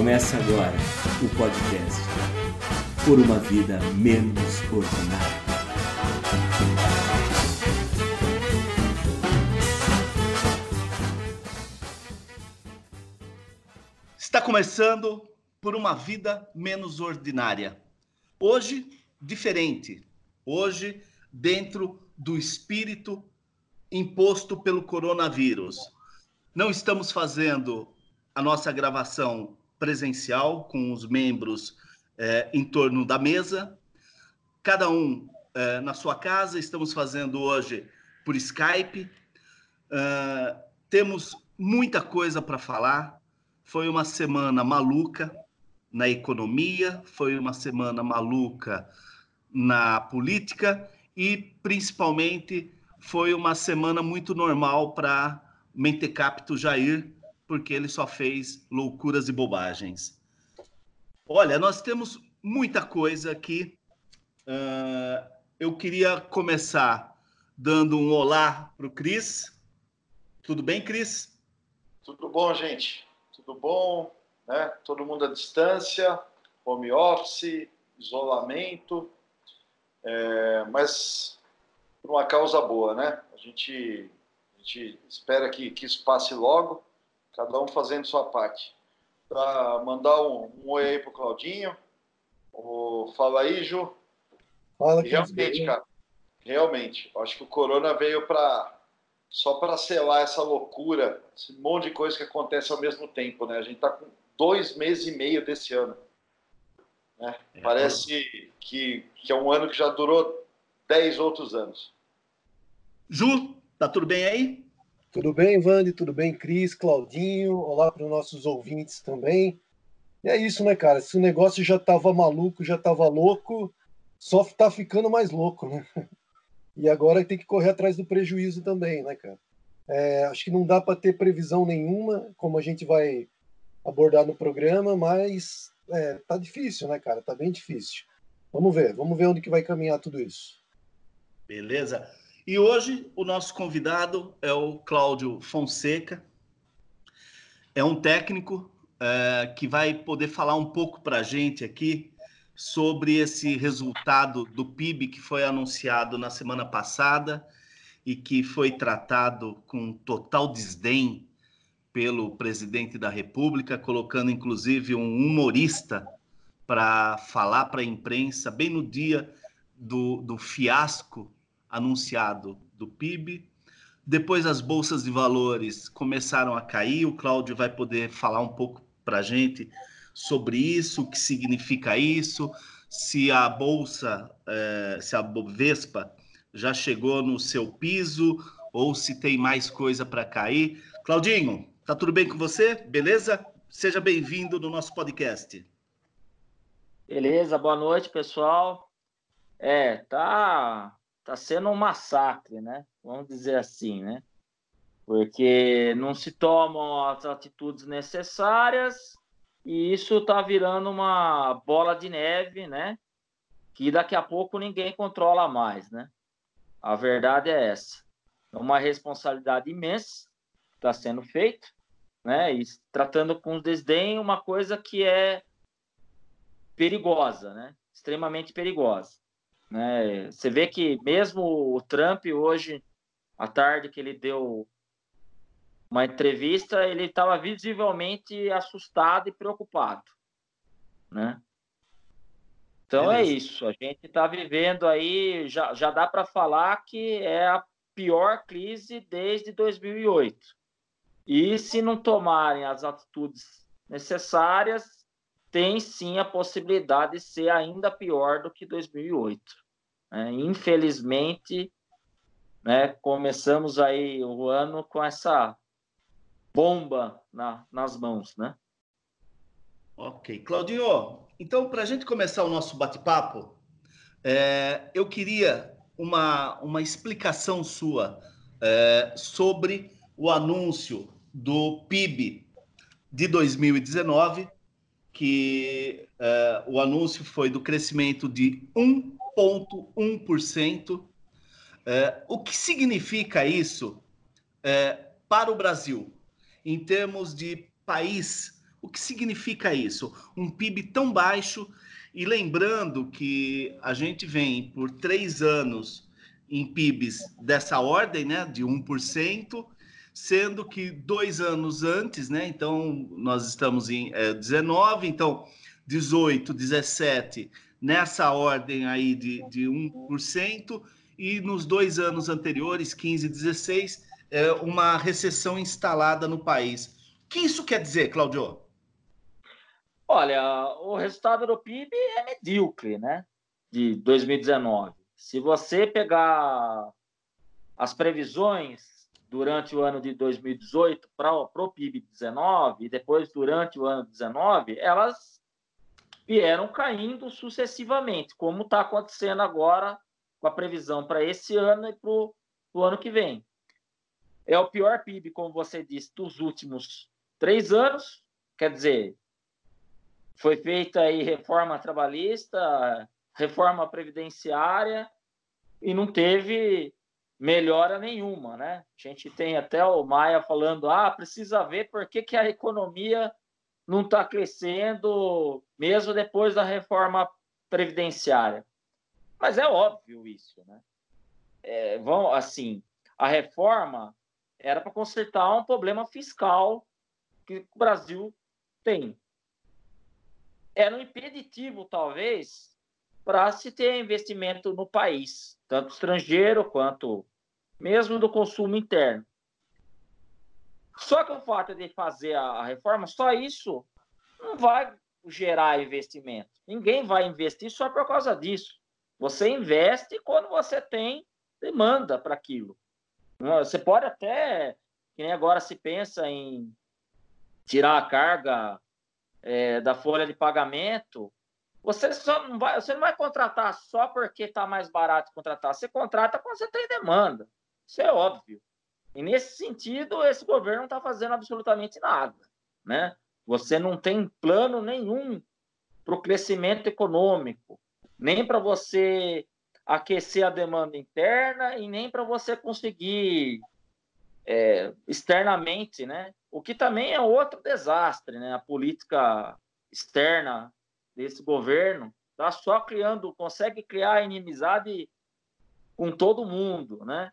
Começa agora o podcast Por uma Vida Menos Ordinária. Está começando Por uma Vida Menos Ordinária. Hoje, diferente. Hoje, dentro do espírito imposto pelo coronavírus. Não estamos fazendo a nossa gravação presencial com os membros é, em torno da mesa, cada um é, na sua casa. Estamos fazendo hoje por Skype. Uh, temos muita coisa para falar. Foi uma semana maluca na economia, foi uma semana maluca na política e, principalmente, foi uma semana muito normal para Mentecapto Jair, porque ele só fez loucuras e bobagens. Olha, nós temos muita coisa aqui. Uh, eu queria começar dando um olá para o Cris. Tudo bem, Cris? Tudo bom, gente. Tudo bom, né? Todo mundo à distância, home office, isolamento, é, mas por uma causa boa, né? A gente, a gente espera que, que isso passe logo cada um fazendo sua parte. Para mandar um, um oi aí pro Claudinho. O, fala aí, Ju. Fala, realmente, cara, realmente, acho que o Corona veio para só para selar essa loucura, esse monte de coisa que acontece ao mesmo tempo, né? A gente está com dois meses e meio desse ano. Né? É, Parece que, que é um ano que já durou dez outros anos. Ju, tá tudo bem aí? Tudo bem, Vande? Tudo bem, Cris, Claudinho? Olá para os nossos ouvintes também. E é isso, né, cara? Se o negócio já estava maluco, já estava louco, só está ficando mais louco, né? E agora tem que correr atrás do prejuízo também, né, cara? É, acho que não dá para ter previsão nenhuma, como a gente vai abordar no programa, mas é, tá difícil, né, cara? Tá bem difícil. Vamos ver, vamos ver onde que vai caminhar tudo isso. Beleza. E hoje o nosso convidado é o Cláudio Fonseca. É um técnico é, que vai poder falar um pouco para a gente aqui sobre esse resultado do PIB que foi anunciado na semana passada e que foi tratado com total desdém pelo presidente da República, colocando inclusive um humorista para falar para a imprensa bem no dia do, do fiasco anunciado do PIB. Depois as bolsas de valores começaram a cair. O Cláudio vai poder falar um pouco para a gente sobre isso, o que significa isso, se a bolsa, é, se a Bovespa já chegou no seu piso ou se tem mais coisa para cair. Claudinho, tá tudo bem com você? Beleza? Seja bem-vindo no nosso podcast. Beleza, boa noite, pessoal. É, tá está sendo um massacre, né? Vamos dizer assim, né? Porque não se tomam as atitudes necessárias e isso está virando uma bola de neve, né? Que daqui a pouco ninguém controla mais, né? A verdade é essa. É uma responsabilidade imensa está sendo feito, né? E tratando com desdém uma coisa que é perigosa, né? Extremamente perigosa. Né? Você vê que mesmo o Trump hoje, à tarde que ele deu uma entrevista, ele estava visivelmente assustado e preocupado, né? Então é Beleza. é isso. A gente está vivendo aí, já, já dá para falar que é a pior crise desde 2008. E se não tomarem as atitudes necessárias, tem sim a possibilidade de ser ainda pior do que 2008. É, infelizmente, né, começamos aí o ano com essa bomba na, nas mãos, né? Ok. Claudio, então, para a gente começar o nosso bate-papo, é, eu queria uma, uma explicação sua é, sobre o anúncio do PIB de 2019 que uh, o anúncio foi do crescimento de 1,1%. Uh, eh, o que significa isso uh, para o Brasil, em termos de país O que significa isso? Um PIB tão baixo, e lembrando que a gente vem por três anos em PIBs dessa ordem, né, de 1%, sendo que dois anos antes, né, então nós estamos em é, 19, então 18, 17, nessa ordem aí de, de 1%, e nos dois anos anteriores, 15 e 16, é, uma recessão instalada no país. O que isso quer dizer, Claudio? Olha, o resultado do PIB é medíocre, né? De 2019. Se você pegar as previsões durante o ano de 2018 para o PIB 19 e depois durante o ano 19, elas vieram caindo sucessivamente, como está acontecendo agora com a previsão para esse ano e para o ano que vem. É o pior PIB, como você disse, dos últimos três anos. Quer dizer, foi feita aí reforma trabalhista, reforma previdenciária e não teve melhora nenhuma, né? A gente tem até o Maia falando, ah, precisa ver por que, que a economia não está crescendo mesmo depois da reforma previdenciária. Mas é óbvio isso, né? É, vão, assim, a reforma era para consertar um problema fiscal que o Brasil tem. Era um impeditivo, talvez, para se ter investimento no país, tanto estrangeiro quanto mesmo do consumo interno. Só que o fato de fazer a reforma, só isso não vai gerar investimento. Ninguém vai investir só por causa disso. Você investe quando você tem demanda para aquilo. Você pode até, que nem agora se pensa em tirar a carga é, da folha de pagamento, você só não vai, você não vai contratar só porque está mais barato contratar. Você contrata quando você tem demanda. Isso é óbvio. E nesse sentido, esse governo não está fazendo absolutamente nada, né? Você não tem plano nenhum para o crescimento econômico, nem para você aquecer a demanda interna e nem para você conseguir é, externamente, né? O que também é outro desastre, né? A política externa desse governo está só criando, consegue criar inimizade com todo mundo, né?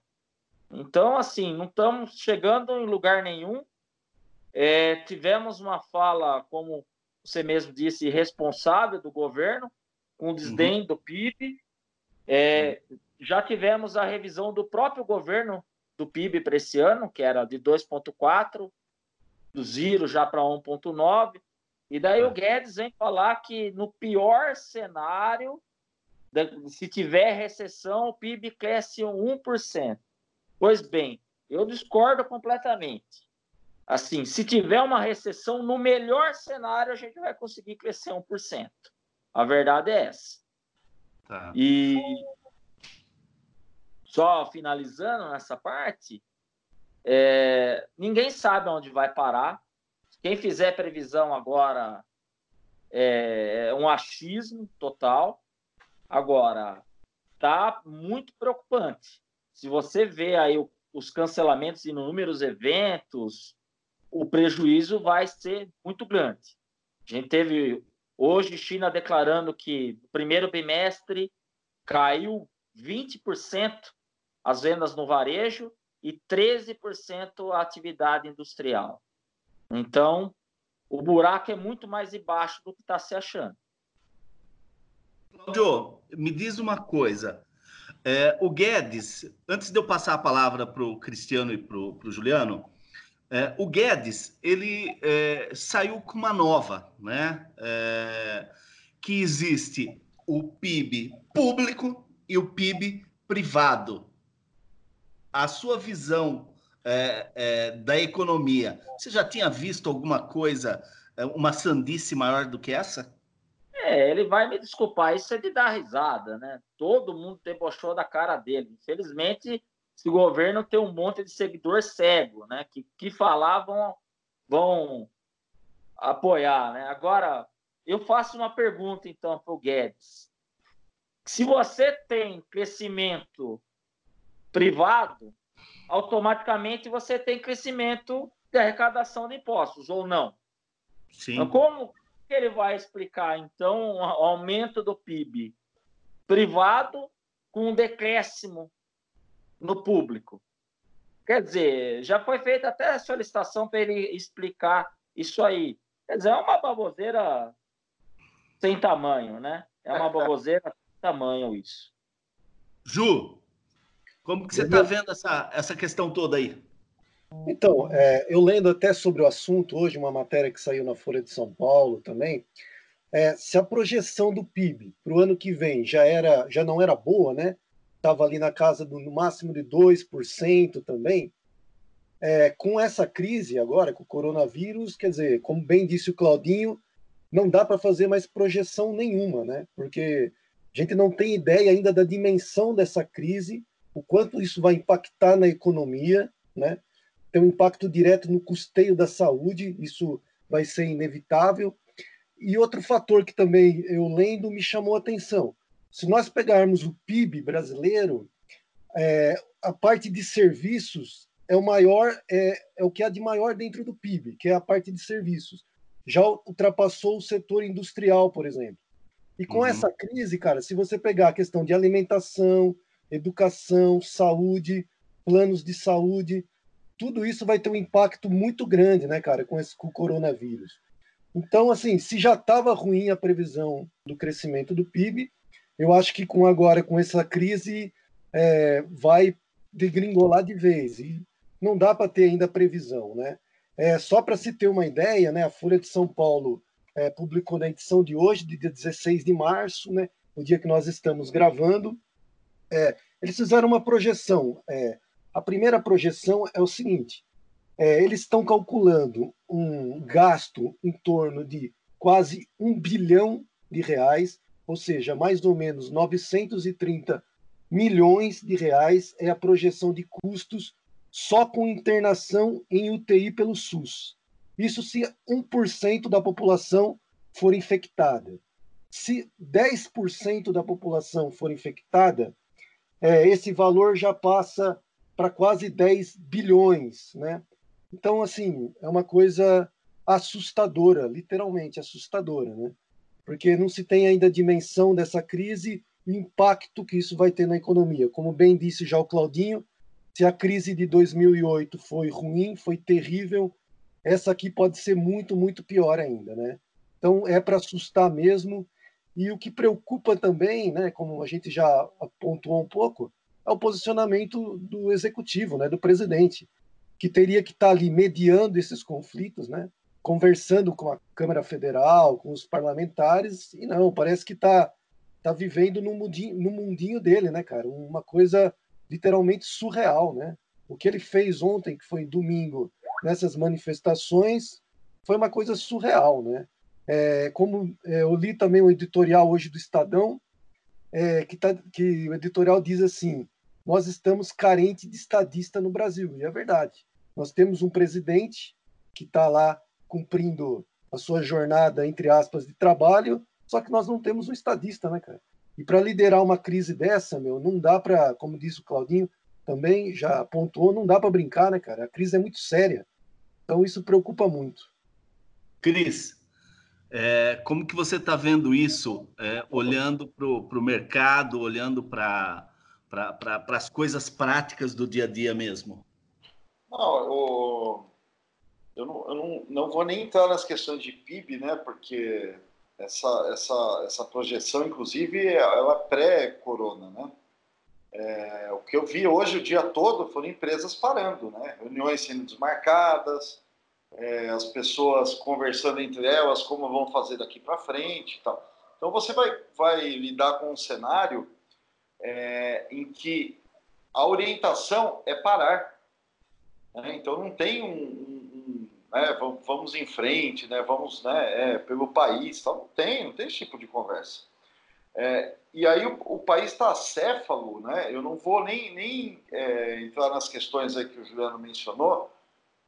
Então, assim, não estamos chegando em lugar nenhum. É, tivemos uma fala, como você mesmo disse, responsável do governo, com desdém uhum. do PIB, é, já tivemos a revisão do próprio governo do PIB para esse ano, que era de 2,4, do zero já para 1,9. E daí o é. Guedes vem falar que no pior cenário, se tiver recessão, o PIB cresce 1%. Pois bem, eu discordo completamente. Assim, se tiver uma recessão, no melhor cenário, a gente vai conseguir crescer 1%. A verdade é essa. Tá. E só finalizando nessa parte, é, ninguém sabe onde vai parar. Quem fizer previsão agora é, é um achismo total. Agora, tá muito preocupante. Se você vê aí o, os cancelamentos de inúmeros eventos, o prejuízo vai ser muito grande. A gente teve Hoje, China declarando que no primeiro bimestre caiu 20% as vendas no varejo e 13% a atividade industrial. Então, o buraco é muito mais embaixo do que está se achando. Claudio, me diz uma coisa. É, o Guedes, antes de eu passar a palavra para o Cristiano e para o Juliano, é, o Guedes ele é, saiu com uma nova, né? É, que existe o PIB público e o PIB privado. A sua visão é, é, da economia, você já tinha visto alguma coisa, é, uma sandice maior do que essa? É, ele vai me desculpar, isso é de dar risada, né? Todo mundo debochou da cara dele. Infelizmente, se o governo tem um monte de seguidor cego, né? Que, que falavam vão apoiar, né? Agora, eu faço uma pergunta, então, para o Guedes. Se você tem crescimento privado, automaticamente você tem crescimento de arrecadação de impostos, ou não? Sim. Então, como ele vai explicar, então, o aumento do PIB privado com um decréscimo no público? Quer dizer, já foi feita até a solicitação para ele explicar isso aí. Quer dizer, é uma baboseira sem tamanho, né? É uma baboseira sem tamanho isso. Ju, como que você está vendo essa, essa questão toda aí? Então, é, eu lendo até sobre o assunto hoje, uma matéria que saiu na Folha de São Paulo também, é, se a projeção do PIB para o ano que vem já era, já não era boa, né? Estava ali na casa do no máximo de 2% também. É, com essa crise agora, com o coronavírus, quer dizer, como bem disse o Claudinho, não dá para fazer mais projeção nenhuma, né? Porque a gente não tem ideia ainda da dimensão dessa crise, o quanto isso vai impactar na economia, né? Tem um impacto direto no custeio da saúde, isso vai ser inevitável. E outro fator que também eu lendo me chamou a atenção: se nós pegarmos o PIB brasileiro, é, a parte de serviços é o maior, é, é o que há de maior dentro do PIB, que é a parte de serviços. Já ultrapassou o setor industrial, por exemplo. E com uhum. essa crise, cara, se você pegar a questão de alimentação, educação, saúde, planos de saúde, tudo isso vai ter um impacto muito grande, né, cara, com, esse, com o coronavírus. Então, assim, se já estava ruim a previsão do crescimento do PIB, eu acho que com agora, com essa crise, é, vai degringolar de vez. E não dá para ter ainda previsão, né? É, só para se ter uma ideia, né, a Folha de São Paulo é, publicou na edição de hoje, de dia 16 de março, né, o dia que nós estamos gravando, é, eles fizeram uma projeção. É, a primeira projeção é o seguinte: é, eles estão calculando um gasto em torno de quase um bilhão de reais, ou seja, mais ou menos 930 milhões de reais é a projeção de custos só com internação em UTI pelo SUS. Isso se 1% da população for infectada. Se 10% da população for infectada, é, esse valor já passa para quase 10 bilhões, né? Então, assim, é uma coisa assustadora, literalmente assustadora, né? Porque não se tem ainda a dimensão dessa crise e o impacto que isso vai ter na economia. Como bem disse já o Claudinho, se a crise de 2008 foi ruim, foi terrível, essa aqui pode ser muito, muito pior ainda, né? Então, é para assustar mesmo. E o que preocupa também, né, como a gente já pontuou um pouco, é o posicionamento do executivo, né, do presidente, que teria que estar tá ali mediando esses conflitos, né, conversando com a Câmara Federal, com os parlamentares, e não, parece que está tá vivendo no mundinho, no mundinho dele, né, cara? Uma coisa literalmente surreal, né? O que ele fez ontem, que foi domingo, nessas manifestações, foi uma coisa surreal, né? É, como é, eu li também o editorial hoje do Estadão, é, que, tá, que o editorial diz assim: nós estamos carentes de estadista no Brasil. E é verdade. Nós temos um presidente que está lá cumprindo a sua jornada, entre aspas, de trabalho, só que nós não temos um estadista, né, cara? E para liderar uma crise dessa, meu, não dá para, como disse o Claudinho, também já apontou, não dá para brincar, né, cara? A crise é muito séria. Então isso preocupa muito. Cris, é, como que você está vendo isso, é, olhando para o mercado, olhando para para as coisas práticas do dia a dia mesmo? Não, eu, eu, não, eu não, não vou nem entrar nas questões de PIB, né? Porque essa, essa, essa projeção, inclusive, ela é pré-corona, né? É, o que eu vi hoje o dia todo foram empresas parando, né? Reuniões sendo desmarcadas, é, as pessoas conversando entre elas como vão fazer daqui para frente e tal. Então você vai, vai lidar com um cenário é, em que a orientação é parar. Né? Então não tem um, um, um né, vamos, em frente, né, vamos né, é, pelo país, tal. não tem, não tem esse tipo de conversa. É, e aí o, o país está acéfalo, né? Eu não vou nem, nem é, entrar nas questões aí que o Juliano mencionou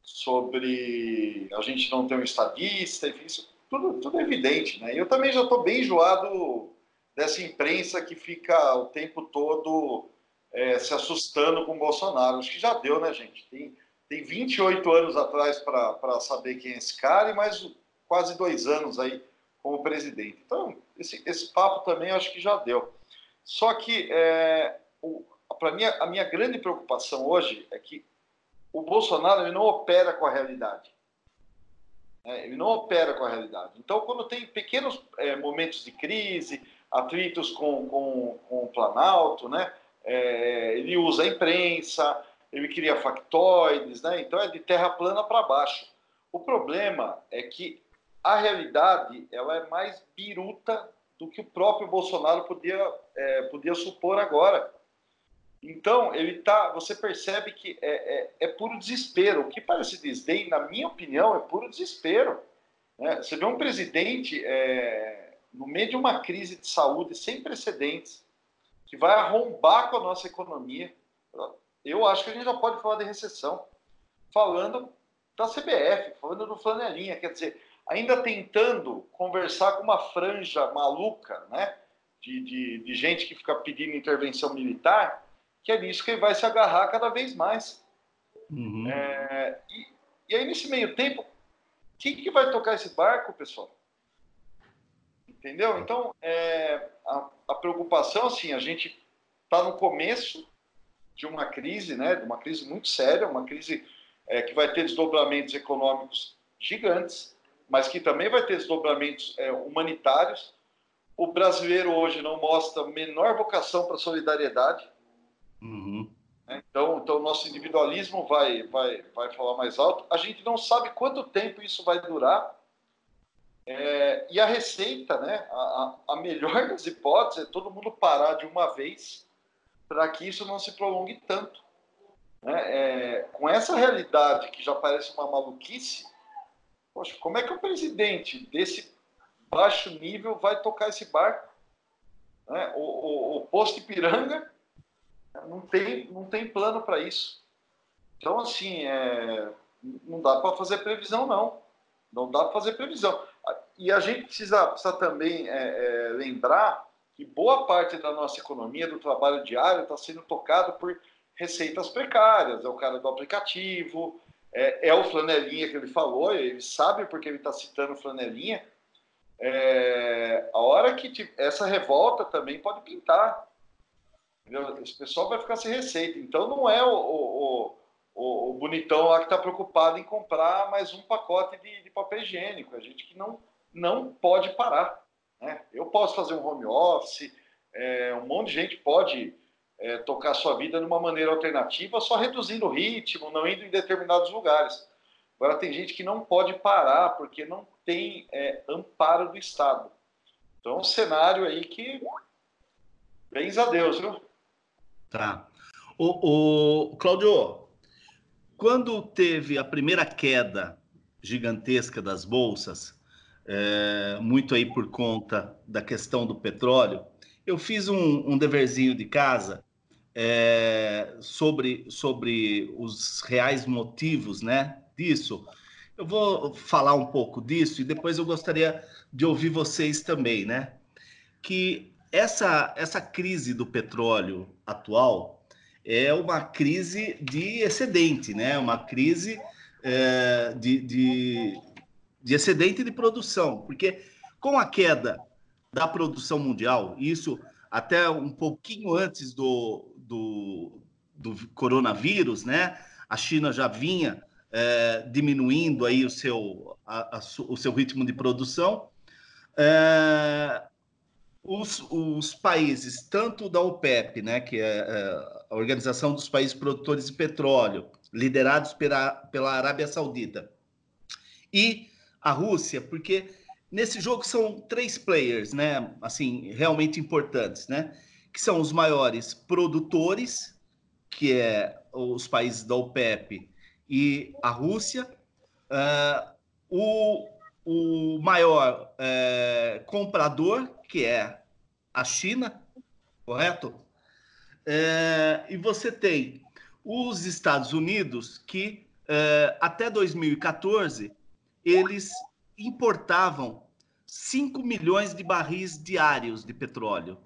sobre a gente não ter um estadista, enfim, isso tudo, tudo é evidente, né? Eu também já estou bem enjoado dessa imprensa que fica o tempo todo é, se assustando com o Bolsonaro. Acho que já deu, né, gente? Tem, tem 28 anos atrás para saber quem é esse cara e mais quase dois anos aí como presidente. Então, esse, esse papo também acho que já deu. Só que é, para mim a minha grande preocupação hoje é que o Bolsonaro ele não opera com a realidade. É, ele não opera com a realidade. Então, quando tem pequenos é, momentos de crise, atritos com, com, com o Planalto, né? É, ele usa a imprensa, ele cria factoides, né? então é de terra plana para baixo. O problema é que a realidade ela é mais biruta do que o próprio Bolsonaro podia, é, podia supor agora. Então, ele tá, você percebe que é, é, é, puro desespero. O que parece desdém, na minha opinião, é puro desespero. Né? Você vê um presidente é, no meio de uma crise de saúde sem precedentes, que vai arrombar com a nossa economia. Eu acho que a gente já pode falar de recessão. Falando da CBF, falando do flanelinha, quer dizer, ainda tentando conversar com uma franja maluca, né? De, de, de gente que fica pedindo intervenção militar, que é nisso que ele vai se agarrar cada vez mais. Uhum. É, e, e, aí, nesse meio tempo, quem que vai tocar esse barco, pessoal? Entendeu? Então, é, a, a, preocupação, assim, a gente está no começo de uma crise, né, de uma crise muito séria, uma crise é, que vai ter desdobramentos econômicos gigantes, mas que também vai ter desdobramentos é, humanitários. O brasileiro hoje não mostra menor vocação para solidariedade. Uhum. Né? Então, então, o nosso individualismo vai, vai, vai falar mais alto. A gente não sabe quanto tempo isso vai durar. É, e a receita, né, a, a melhor das hipóteses é todo mundo parar de uma vez para que isso não se prolongue tanto. Né? É, com essa realidade que já parece uma maluquice, poxa, como é que o presidente desse baixo nível vai tocar esse barco? Né? O, o, o posto Ipiranga não tem, não tem plano para isso. Então, assim, é, não dá para fazer previsão, não. Não dá para fazer previsão. E a gente precisa, precisa também é, é, lembrar que boa parte da nossa economia, do trabalho diário, está sendo tocado por receitas precárias. É o cara do aplicativo, é, é o flanelinha que ele falou, ele sabe porque ele está citando flanelinha. É, a hora que essa revolta também pode pintar. Esse pessoal vai ficar sem receita. Então não é o, o, o, o bonitão lá que está preocupado em comprar mais um pacote de, de, papel higiênico. A gente que não, não pode parar. Né? Eu posso fazer um home office, é, um monte de gente pode é, tocar sua vida de uma maneira alternativa, só reduzindo o ritmo, não indo em determinados lugares. Agora tem gente que não pode parar porque não tem é, amparo do Estado. Então, um cenário aí que, bens a Deus, viu? Tá. O, o Claudio, quando teve a primeira queda gigantesca das bolsas, é, muito aí por conta da questão do petróleo, eu fiz um, um deverzinho de casa é, sobre, sobre os reais motivos né, disso. Eu vou falar um pouco disso e depois eu gostaria de ouvir vocês também, né? Que essa, essa crise do petróleo atual é uma crise de excedente, né? Uma crise é, de, de, de excedente de produção, porque com a queda da produção mundial, isso até um pouquinho antes do, do, do coronavírus, né? A China já vinha é, diminuindo aí o seu, a, a, o seu ritmo de produção. É, os, os países, tanto da OPEP, né, que é, é a Organização dos Países Produtores de Petróleo, liderados pela, pela Arábia Saudita, e a Rússia, porque nesse jogo são três players, né, assim, realmente importantes, né, que são os maiores produtores, que é os países da OPEP e a Rússia, uh, o, o maior uh, comprador, que é a China, correto? Uh, e você tem os Estados Unidos, que até 2014 eles importavam 5 milhões de barris diários de petróleo.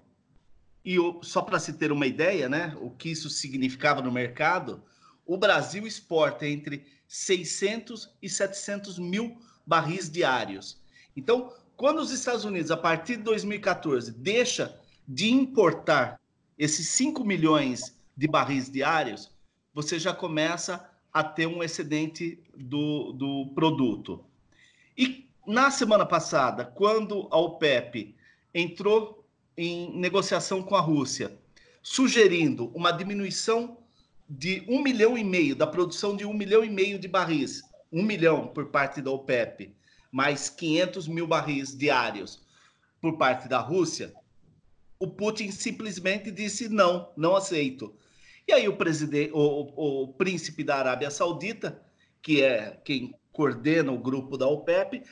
E só para se ter uma ideia, né, o que isso significava no mercado, o Brasil exporta entre 600 e 700 mil barris diários. Então, quando os Estados Unidos, a partir de 2014, deixa de importar esses 5 milhões de barris diários, você já começa a ter um excedente do, do produto. E na semana passada, quando a OPEP entrou em negociação com a Rússia, sugerindo uma diminuição de um milhão e meio, da produção de um milhão e meio de barris, um milhão por parte da OPEP, mais 500 mil barris diários por parte da Rússia, o Putin simplesmente disse não, não aceito. E aí o presidente, o, o príncipe da Arábia Saudita, que é quem coordena o grupo da OPEP,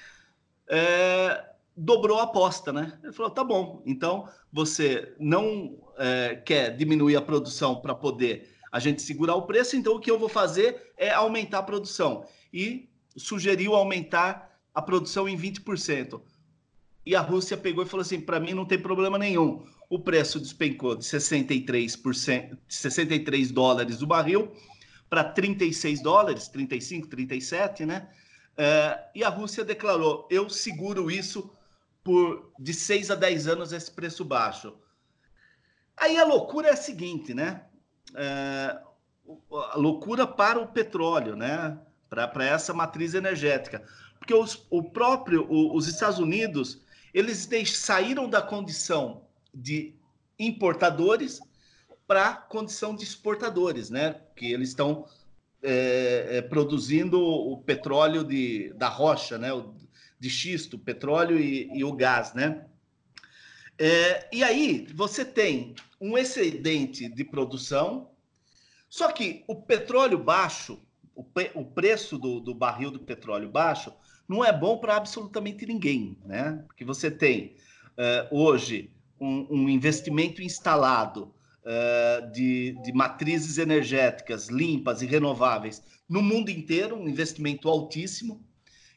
é, dobrou a aposta, né? Ele falou: tá bom, então você não é, quer diminuir a produção para poder a gente segurar o preço, então o que eu vou fazer é aumentar a produção. E sugeriu aumentar a produção em 20%. E a Rússia pegou e falou assim: para mim não tem problema nenhum. O preço despencou de 63%, 63 dólares o barril para 36 dólares, 35, 37, né? É, e a Rússia declarou: eu seguro isso por de 6 a 10 anos esse preço baixo. Aí a loucura é a seguinte, né? É, a loucura para o petróleo, né? Para essa matriz energética porque os, o próprio o, os Estados Unidos eles saíram da condição de importadores para condição de exportadores, né? Que eles estão é, é, produzindo o petróleo de, da rocha, né? O, de xisto, petróleo e, e, o gás, né? É, e aí você tem um excedente de produção, só que o petróleo baixo, o, o preço do, do barril do petróleo baixo, não é bom para absolutamente ninguém, né? Porque você tem uh, hoje um, um, investimento instalado uh, de, de matrizes energéticas limpas e renováveis no mundo inteiro, um investimento altíssimo,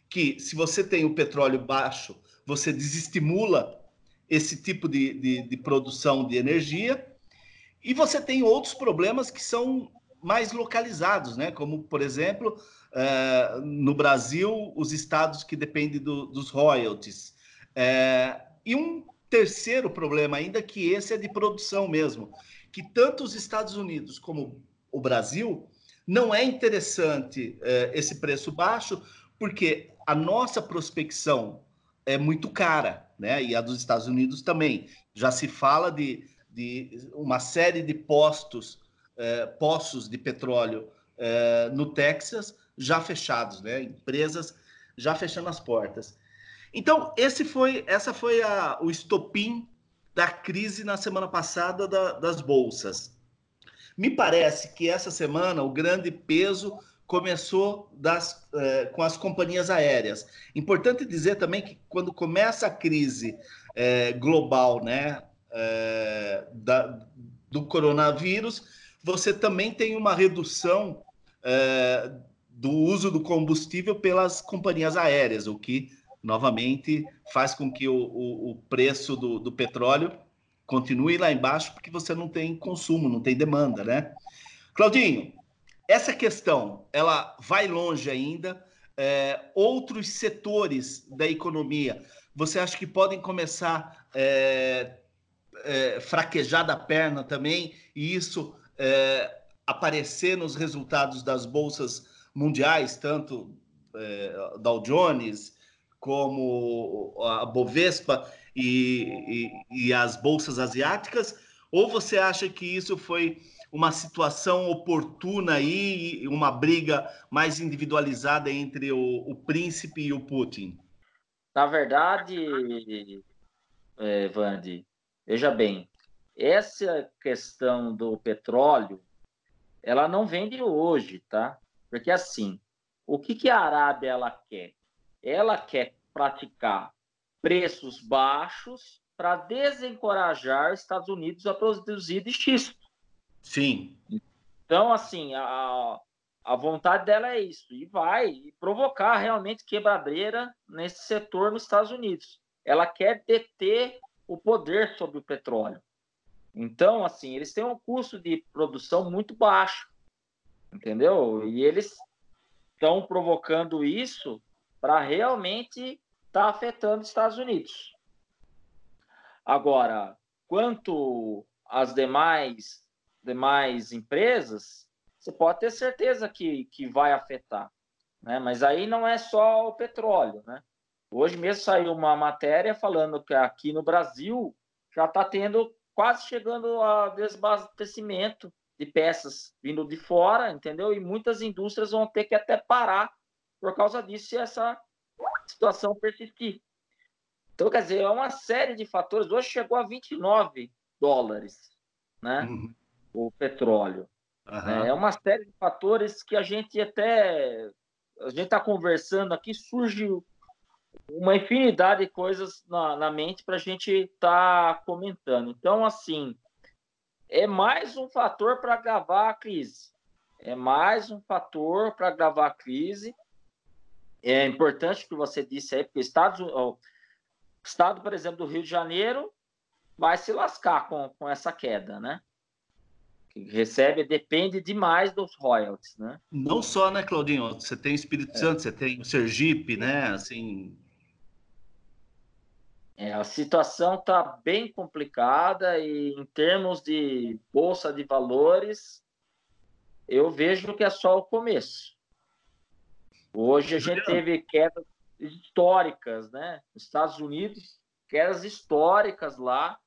que se você tem o petróleo baixo, você desestimula esse tipo de, de, de produção de energia, e você tem outros problemas que são mais localizados, né? Como, por exemplo, no Brasil, os estados que dependem do, dos royalties. Uh, e um terceiro problema ainda, que esse é de produção mesmo, que tanto os Estados Unidos como o Brasil não é interessante uh, esse preço baixo, porque a nossa prospecção é muito cara, né? E a dos Estados Unidos também. Já se fala de, de uma série de postos, poços de petróleo no Texas, já fechados, né? Empresas já fechando as portas. Então, esse foi, essa foi a, o estopim da crise na semana passada da, das bolsas. Me parece que essa semana o grande peso começou das, eh, com as companhias aéreas. Importante dizer também que quando começa a crise eh, global, né, eh, da, do coronavírus, você também tem uma redução do uso do combustível pelas companhias aéreas, o que, novamente, faz com que o, o, o preço do, do, petróleo continue lá embaixo, porque você não tem consumo, não tem demanda, né? Claudinho, essa questão, ela vai longe ainda. É, outros setores da economia, você acha que podem começar é, é, fraquejar da perna também, e isso é, aparecer nos resultados das bolsas mundiais, tanto é, Dow Jones como a Bovespa e, e, e as bolsas asiáticas? Ou você acha que isso foi uma situação oportuna aí, uma briga mais individualizada entre o, o príncipe e o Putin? Na verdade, é, Vande, veja bem, essa questão do petróleo, ela não vem de hoje, tá? Porque assim, o que, que a Arábia ela quer? Ela quer praticar preços baixos para desencorajar os Estados Unidos a produzir de xisto. Sim. Então, assim, a, a vontade dela é isso, e vai provocar realmente quebradeira nesse setor nos Estados Unidos. Ela quer deter o poder sobre o petróleo. Então, assim, eles têm um custo de produção muito baixo entendeu? E eles estão provocando isso para realmente estar tá afetando os Estados Unidos. Agora, quanto às demais, demais empresas, você pode ter certeza que, que vai afetar. Né? Mas aí não é só o petróleo. Né? Hoje mesmo saiu uma matéria falando que aqui no Brasil já está tendo quase chegando a desabastecimento de peças vindo de fora, entendeu? E muitas indústrias vão ter que até parar por causa disso se essa situação persistir. Então, quer dizer, é uma série de fatores. Hoje chegou a 29 dólares, né? Uhum. O petróleo. Uhum. É uma série de fatores que a gente até a gente está conversando aqui, surge uma infinidade de coisas na, na mente para a gente estar tá comentando. Então, assim, é mais um fator para agravar a crise. É mais um fator para agravar a crise. É importante que você disse aí, porque Estados, o estado, por exemplo, do Rio de Janeiro vai se lascar com, com essa queda, né? recebe depende demais dos royalties, né? Não só, né, Claudinho? Você tem Espírito é. Santo, você tem o Sergipe, né? Assim, é, a situação está bem complicada e, em termos de bolsa de valores, eu vejo que é só o começo. Hoje a gente teve quedas históricas, né? Nos Estados Unidos, quedas históricas lá.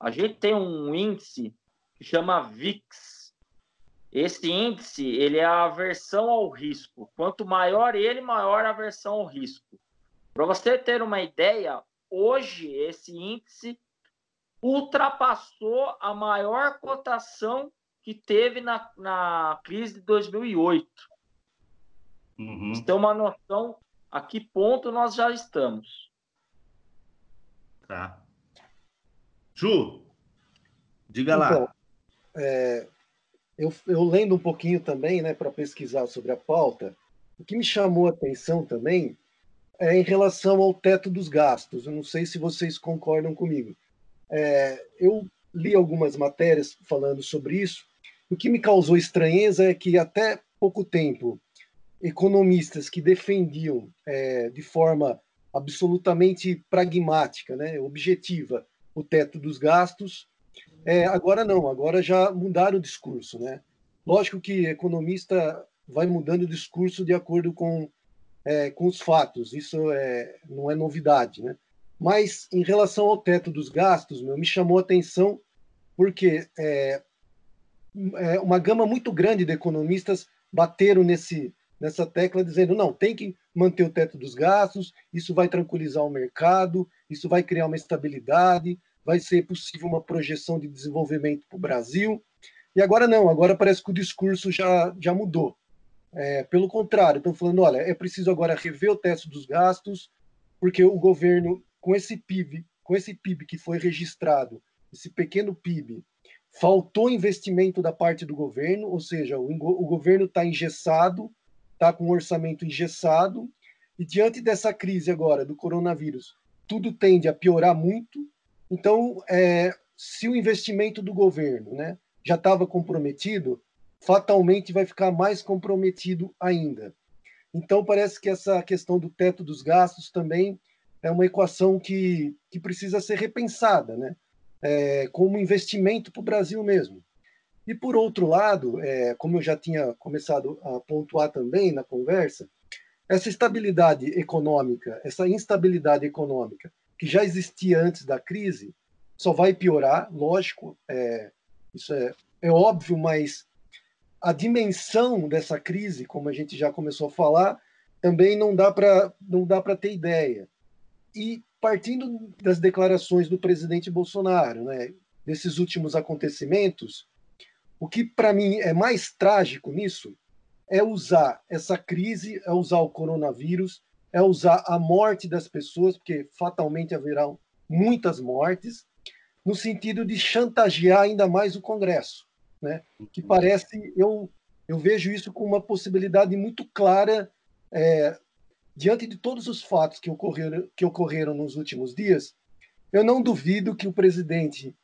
A gente tem um índice que chama VIX. Esse índice, ele é a aversão ao risco. Quanto maior ele, maior a aversão ao risco. Para você ter uma ideia, hoje esse índice ultrapassou a maior cotação que teve na, na crise de 2008. Uhum. Você tem uma noção a que ponto nós já estamos. Tá. Ju, diga então, lá. É, eu, eu, lendo um pouquinho também, né, para pesquisar sobre a pauta, o que me chamou a atenção também é em relação ao teto dos gastos. Eu não sei se vocês concordam comigo. É, eu li algumas matérias falando sobre isso. O que me causou estranheza é que até pouco tempo economistas que defendiam é, de forma absolutamente pragmática, né, objetiva, o teto dos gastos, é, agora não, agora já mudaram o discurso. Né? Lógico que economista vai mudando o discurso de acordo com é, com os fatos, isso é, não é novidade, né? Mas em relação ao teto dos gastos, meu, me chamou a atenção porque é, é, uma gama muito grande de economistas bateram nesse, nessa tecla dizendo não, tem que manter o teto dos gastos, isso vai tranquilizar o mercado, isso vai criar uma estabilidade, vai ser possível uma projeção de desenvolvimento para o Brasil. E agora não, agora parece que o discurso já, já mudou. É, pelo contrário, estão falando, olha, é preciso agora rever o teto dos gastos, porque o governo, com esse PIB, com esse PIB que foi registrado, esse pequeno PIB, faltou investimento da parte do governo, ou seja, o, o governo está engessado, está com um orçamento engessado, e diante dessa crise agora do coronavírus, tudo tende a piorar muito. Então, é, se o investimento do governo né, já estava comprometido, fatalmente vai ficar mais comprometido ainda. Então, parece que essa questão do teto dos gastos também é uma equação que, que precisa ser repensada, né? É, como investimento para o Brasil mesmo. E, por outro lado, é, como eu já tinha começado a pontuar também na conversa, essa estabilidade econômica, essa instabilidade econômica que já existia antes da crise, só vai piorar, lógico, é, isso é, é óbvio, mas a dimensão dessa crise, como a gente já começou a falar, também não dá para não dá para ter ideia. E partindo das declarações do presidente Bolsonaro, né, desses últimos acontecimentos, o que para mim é mais trágico nisso é usar essa crise, é usar o coronavírus, é usar a morte das pessoas, porque fatalmente haverão muitas mortes, no sentido de chantagear ainda mais o Congresso né? Que parece eu eu vejo isso como uma possibilidade muito clara é, diante de todos os fatos que ocorreram que ocorreram nos últimos dias. Eu não duvido que o presidente,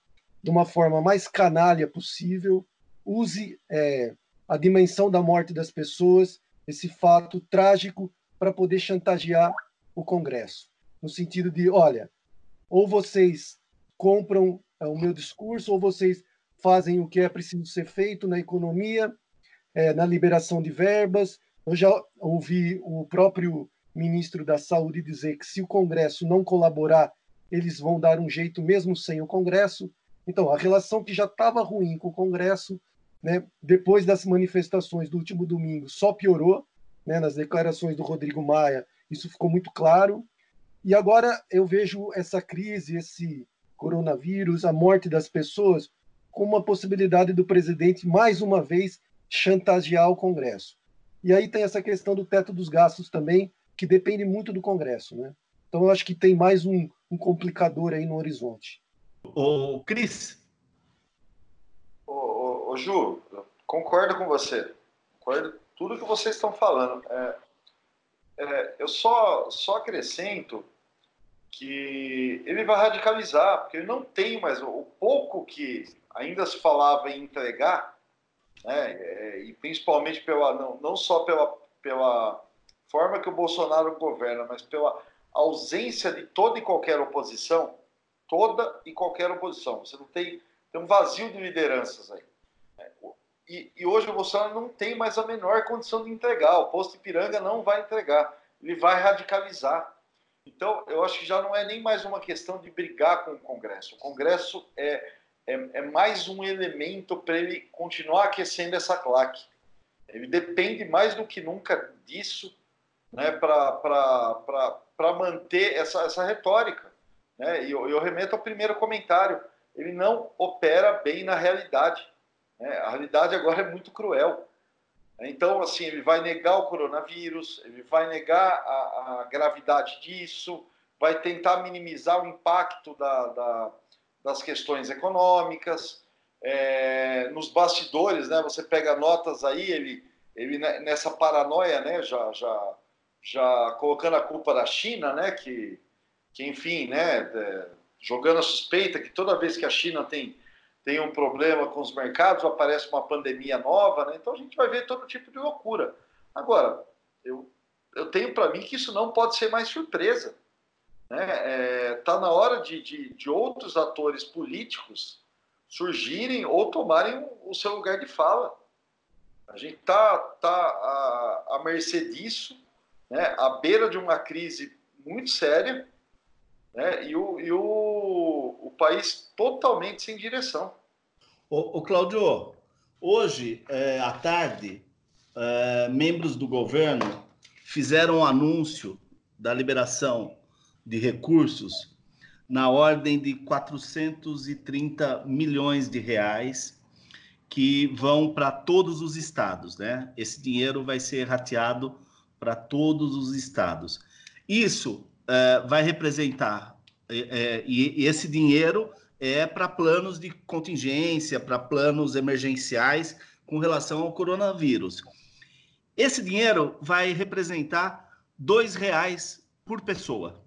de uma forma mais canalha possível, use é, a dimensão da morte das pessoas, esse fato trágico, para poder chantagear o Congresso. No sentido de, olha, ou vocês compram é, o meu discurso, ou vocês fazem o que é preciso ser feito na economia, é, na liberação de verbas. Eu já ouvi o próprio ministro da Saúde dizer que se o Congresso não colaborar, eles vão dar um jeito mesmo sem o Congresso. Então, a relação que já estava ruim com o Congresso, né, depois das manifestações do último domingo, só piorou. Né, nas declarações do Rodrigo Maia, isso ficou muito claro. E agora eu vejo essa crise, esse coronavírus, a morte das pessoas, como uma possibilidade do presidente, mais uma vez, chantagear o Congresso. E aí tem essa questão do teto dos gastos também, que depende muito do Congresso. Né? Então eu acho que tem mais um, um complicador aí no horizonte. O Cris. Ô, ô, ô, Ju, concordo com você. Concordo tudo que vocês estão falando. É, é, eu só, só acrescento que ele vai radicalizar, porque ele não tem mais o pouco que ainda se falava em entregar, né, e principalmente pela não, não só pela, pela forma que o Bolsonaro governa, mas pela ausência de toda e qualquer oposição, toda e qualquer oposição. Você não tem, tem um vazio de lideranças aí. Né. E, e, hoje o Bolsonaro não tem mais a menor condição de entregar. O posto Ipiranga não vai entregar. Ele vai radicalizar. Então, eu acho que já não é nem mais uma questão de brigar com o Congresso. O Congresso é, é, é mais um elemento para ele continuar aquecendo essa claque. Ele depende mais do que nunca disso né, para manter essa, essa retórica. Né? E eu, eu remeto ao primeiro comentário. Ele não opera bem na realidade. Né? A realidade agora é muito cruel. Então, assim, ele vai negar o coronavírus, ele vai negar a, a gravidade disso, vai tentar minimizar o impacto da, da, das questões econômicas. É, nos bastidores, né, você pega notas aí, ele, ele nessa paranoia, né, já, já, já colocando a culpa da China, né, que, que enfim, né, é, jogando a suspeita que toda vez que a China tem tem um problema com os mercados, aparece uma pandemia nova, né? então a gente vai ver todo tipo de loucura. Agora, eu, eu tenho para mim que isso não pode ser mais surpresa. Está né? é, tá na hora de, de, de, outros atores políticos surgirem ou tomarem o seu lugar de fala. A gente está tá à, à mercê disso, né? à beira de uma crise muito séria, né? e, o, e o, o país totalmente sem direção. O, o Claudio, hoje é, à tarde, é, membros do governo fizeram um anúncio da liberação de recursos na ordem de 430 milhões de reais que vão para todos os estados, né? Esse dinheiro vai ser rateado para todos os estados. Isso é, vai representar é, é, e, e esse dinheiro é para planos de contingência, para planos emergenciais com relação ao coronavírus. Esse dinheiro vai representar dois reais por pessoa,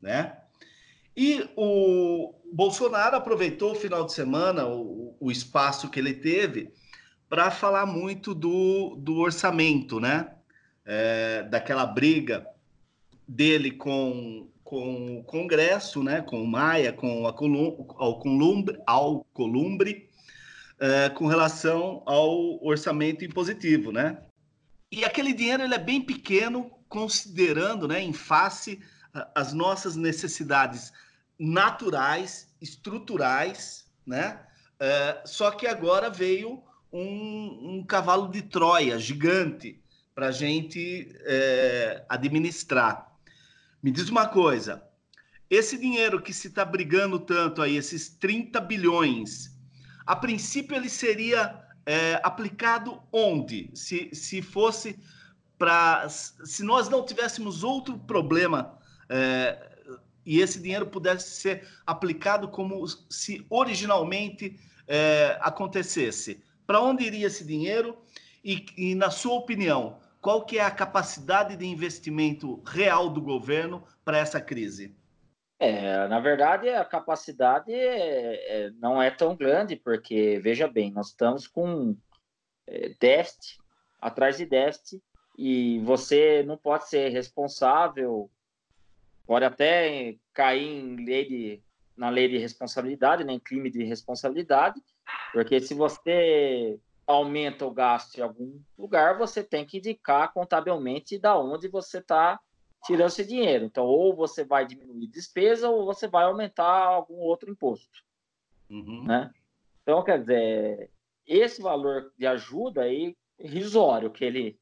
né? E o Bolsonaro aproveitou o final de semana, o, o espaço que ele teve, para falar muito do, do orçamento, né? É, daquela briga dele com com o Congresso, né, com o Maia, com a Colum, ao Columbre, ao Columbre é, com relação ao orçamento impositivo, né? E aquele dinheiro ele é bem pequeno, considerando, né, em face as nossas necessidades naturais, estruturais, né? É, só que agora veio um, um, cavalo de Troia gigante para a gente é, administrar. Me diz uma coisa: esse dinheiro que se está brigando tanto aí, esses 30 bilhões, a princípio ele seria é, aplicado onde? Se, se fosse para. Se nós não tivéssemos outro problema é, e esse dinheiro pudesse ser aplicado como se originalmente é, acontecesse, para onde iria esse dinheiro? E, e, na sua opinião, qual que é a capacidade de investimento real do governo para essa crise? É, na verdade, a capacidade é, é, não é tão grande, porque, veja bem, nós estamos com é, déficit atrás de déficit e você não pode ser responsável, pode até cair em lei de, na lei de responsabilidade, nem né, crime de responsabilidade, porque se você aumenta o gasto em algum lugar, você tem que indicar contabilmente da onde você está tirando esse dinheiro. Então, ou você vai diminuir despesa, ou você vai aumentar algum outro imposto. Uhum. Né? Então, quer dizer, esse valor de ajuda aí, risório que ele,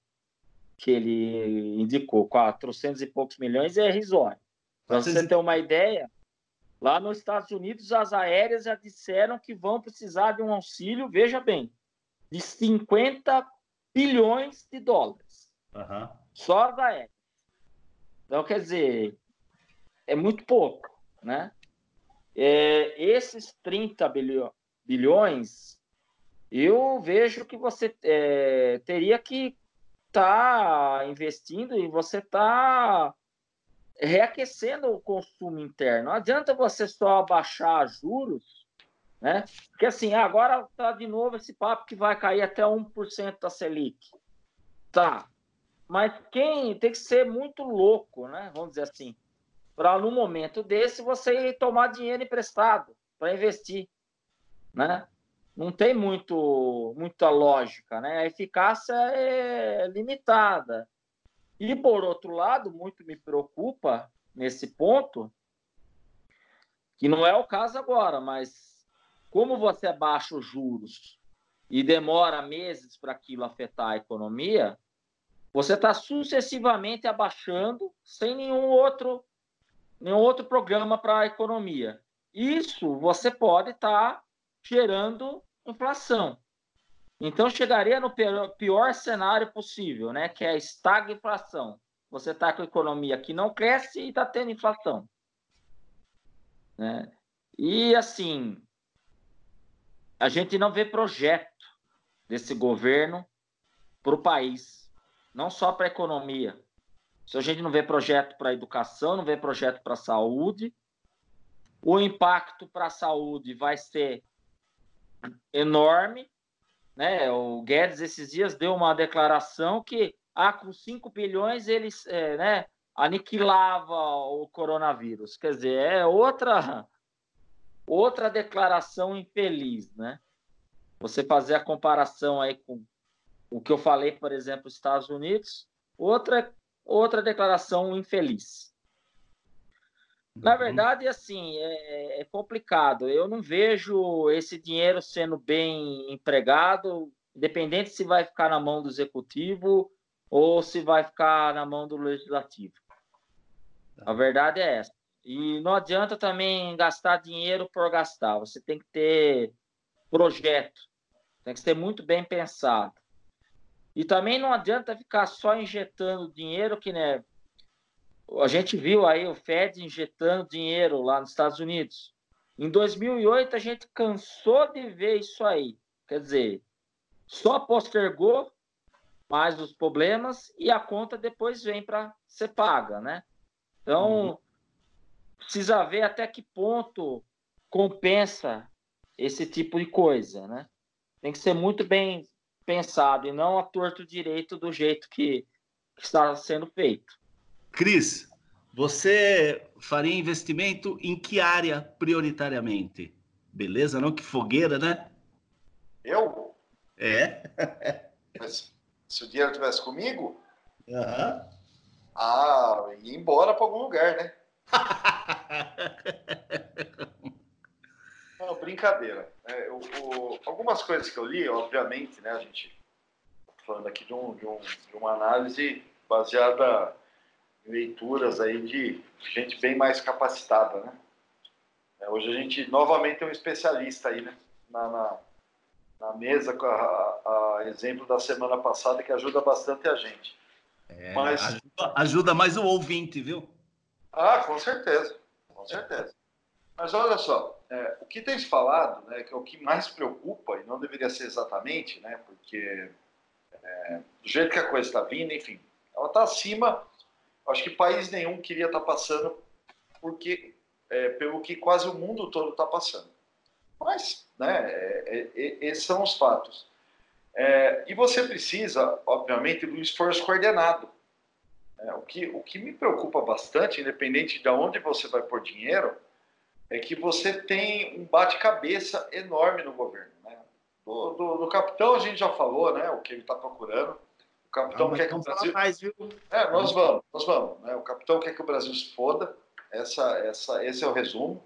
que ele indicou, 400 e poucos milhões, é risório. Para você ter uma ideia, lá nos Estados Unidos, as aéreas já disseram que vão precisar de um auxílio, veja bem, de 50 bilhões de dólares. Uhum. Só as aéreas. Então, quer dizer, é muito pouco, né? É, esses 30 bilhões, eu vejo que você é, teria que estar tá investindo e você está reaquecendo o consumo interno. Não adianta você só abaixar juros, né? Porque assim, agora está de novo esse papo que vai cair até 1% da Selic. Tá. Mas quem tem que ser muito louco, né? Vamos dizer assim, para no momento desse você tomar dinheiro emprestado para investir, né? Não tem muito muita lógica, né? A eficácia é limitada. E por outro lado, muito me preocupa nesse ponto, que não é o caso agora, mas como você baixa os juros e demora meses para aquilo afetar a economia, você está sucessivamente abaixando sem nenhum outro, nenhum outro programa para a economia. Isso você pode estar tá gerando inflação. Então chegaria no pior, cenário possível, né? Que é a estagflação. Você está com a economia que não cresce e está tendo inflação. Né? E assim, a gente não vê projeto desse governo para o país não só para a economia. Se a gente não vê projeto para a educação, não vê projeto para a saúde, o impacto para a saúde vai ser enorme. Né? O Guedes, esses dias, deu uma declaração que ah, com 5 bilhões eles é, né, aniquilava o coronavírus. Quer dizer, é outra, outra declaração infeliz. Né? Você fazer a comparação aí com o que eu falei, por exemplo, Estados Unidos, outra outra declaração infeliz. Na uhum. verdade, assim, é, é, complicado. Eu não vejo esse dinheiro sendo bem empregado, independente se vai ficar na mão do executivo ou se vai ficar na mão do legislativo. A verdade é essa. E não adianta também gastar dinheiro por gastar. Você tem que ter projeto, tem que ser muito bem pensado. E também não adianta ficar só injetando dinheiro, que né, a gente viu aí o Fed injetando dinheiro lá nos Estados Unidos. Em 2008 a gente cansou de ver isso aí. Quer dizer, só postergou mais os problemas e a conta depois vem para ser paga, né? Então, uhum. precisa ver até que ponto compensa esse tipo de coisa, né? Tem que ser muito bem pensado e não a torto direito do jeito que, que está sendo feito. Cris, você faria investimento em que área prioritariamente? Beleza, não? Que fogueira, né? Eu? É. Mas se o dinheiro tivesse comigo? Uhum. Ah, ia embora para algum lugar, né? Não, brincadeira. É, eu, algumas coisas que eu li, obviamente, né, a gente falando aqui de, um, de, um, de uma análise baseada leituras aí de gente bem mais capacitada, né? É, hoje a gente novamente tem um especialista aí, né? Na, na, na mesa, a, a, exemplo da semana passada, que ajuda bastante a gente. É, Mas... ajuda, ajuda mais o ouvinte, viu? Ah, com certeza, com certeza. Mas olha só, é, o que tem se falado, né, que é o que mais preocupa, e não deveria ser exatamente, né, porque é, do jeito que a coisa está vindo, enfim, ela está acima, acho que país nenhum queria estar tá passando porque, é, pelo que quase o mundo todo está passando. Mas, né, é, é, esses são os fatos. É, e você precisa, obviamente, do esforço coordenado. É, o, que, o que me preocupa bastante, independente de onde você vai pôr dinheiro, é que você tem um bate-cabeça enorme no governo. Né? Do, do, do, capitão a gente já falou, né? O que ele está procurando. O capitão quer que o Brasil. Mais? É, nós vamos, nós vamos. Né? O capitão quer que o Brasil se foda. Essa, essa, esse é o resumo.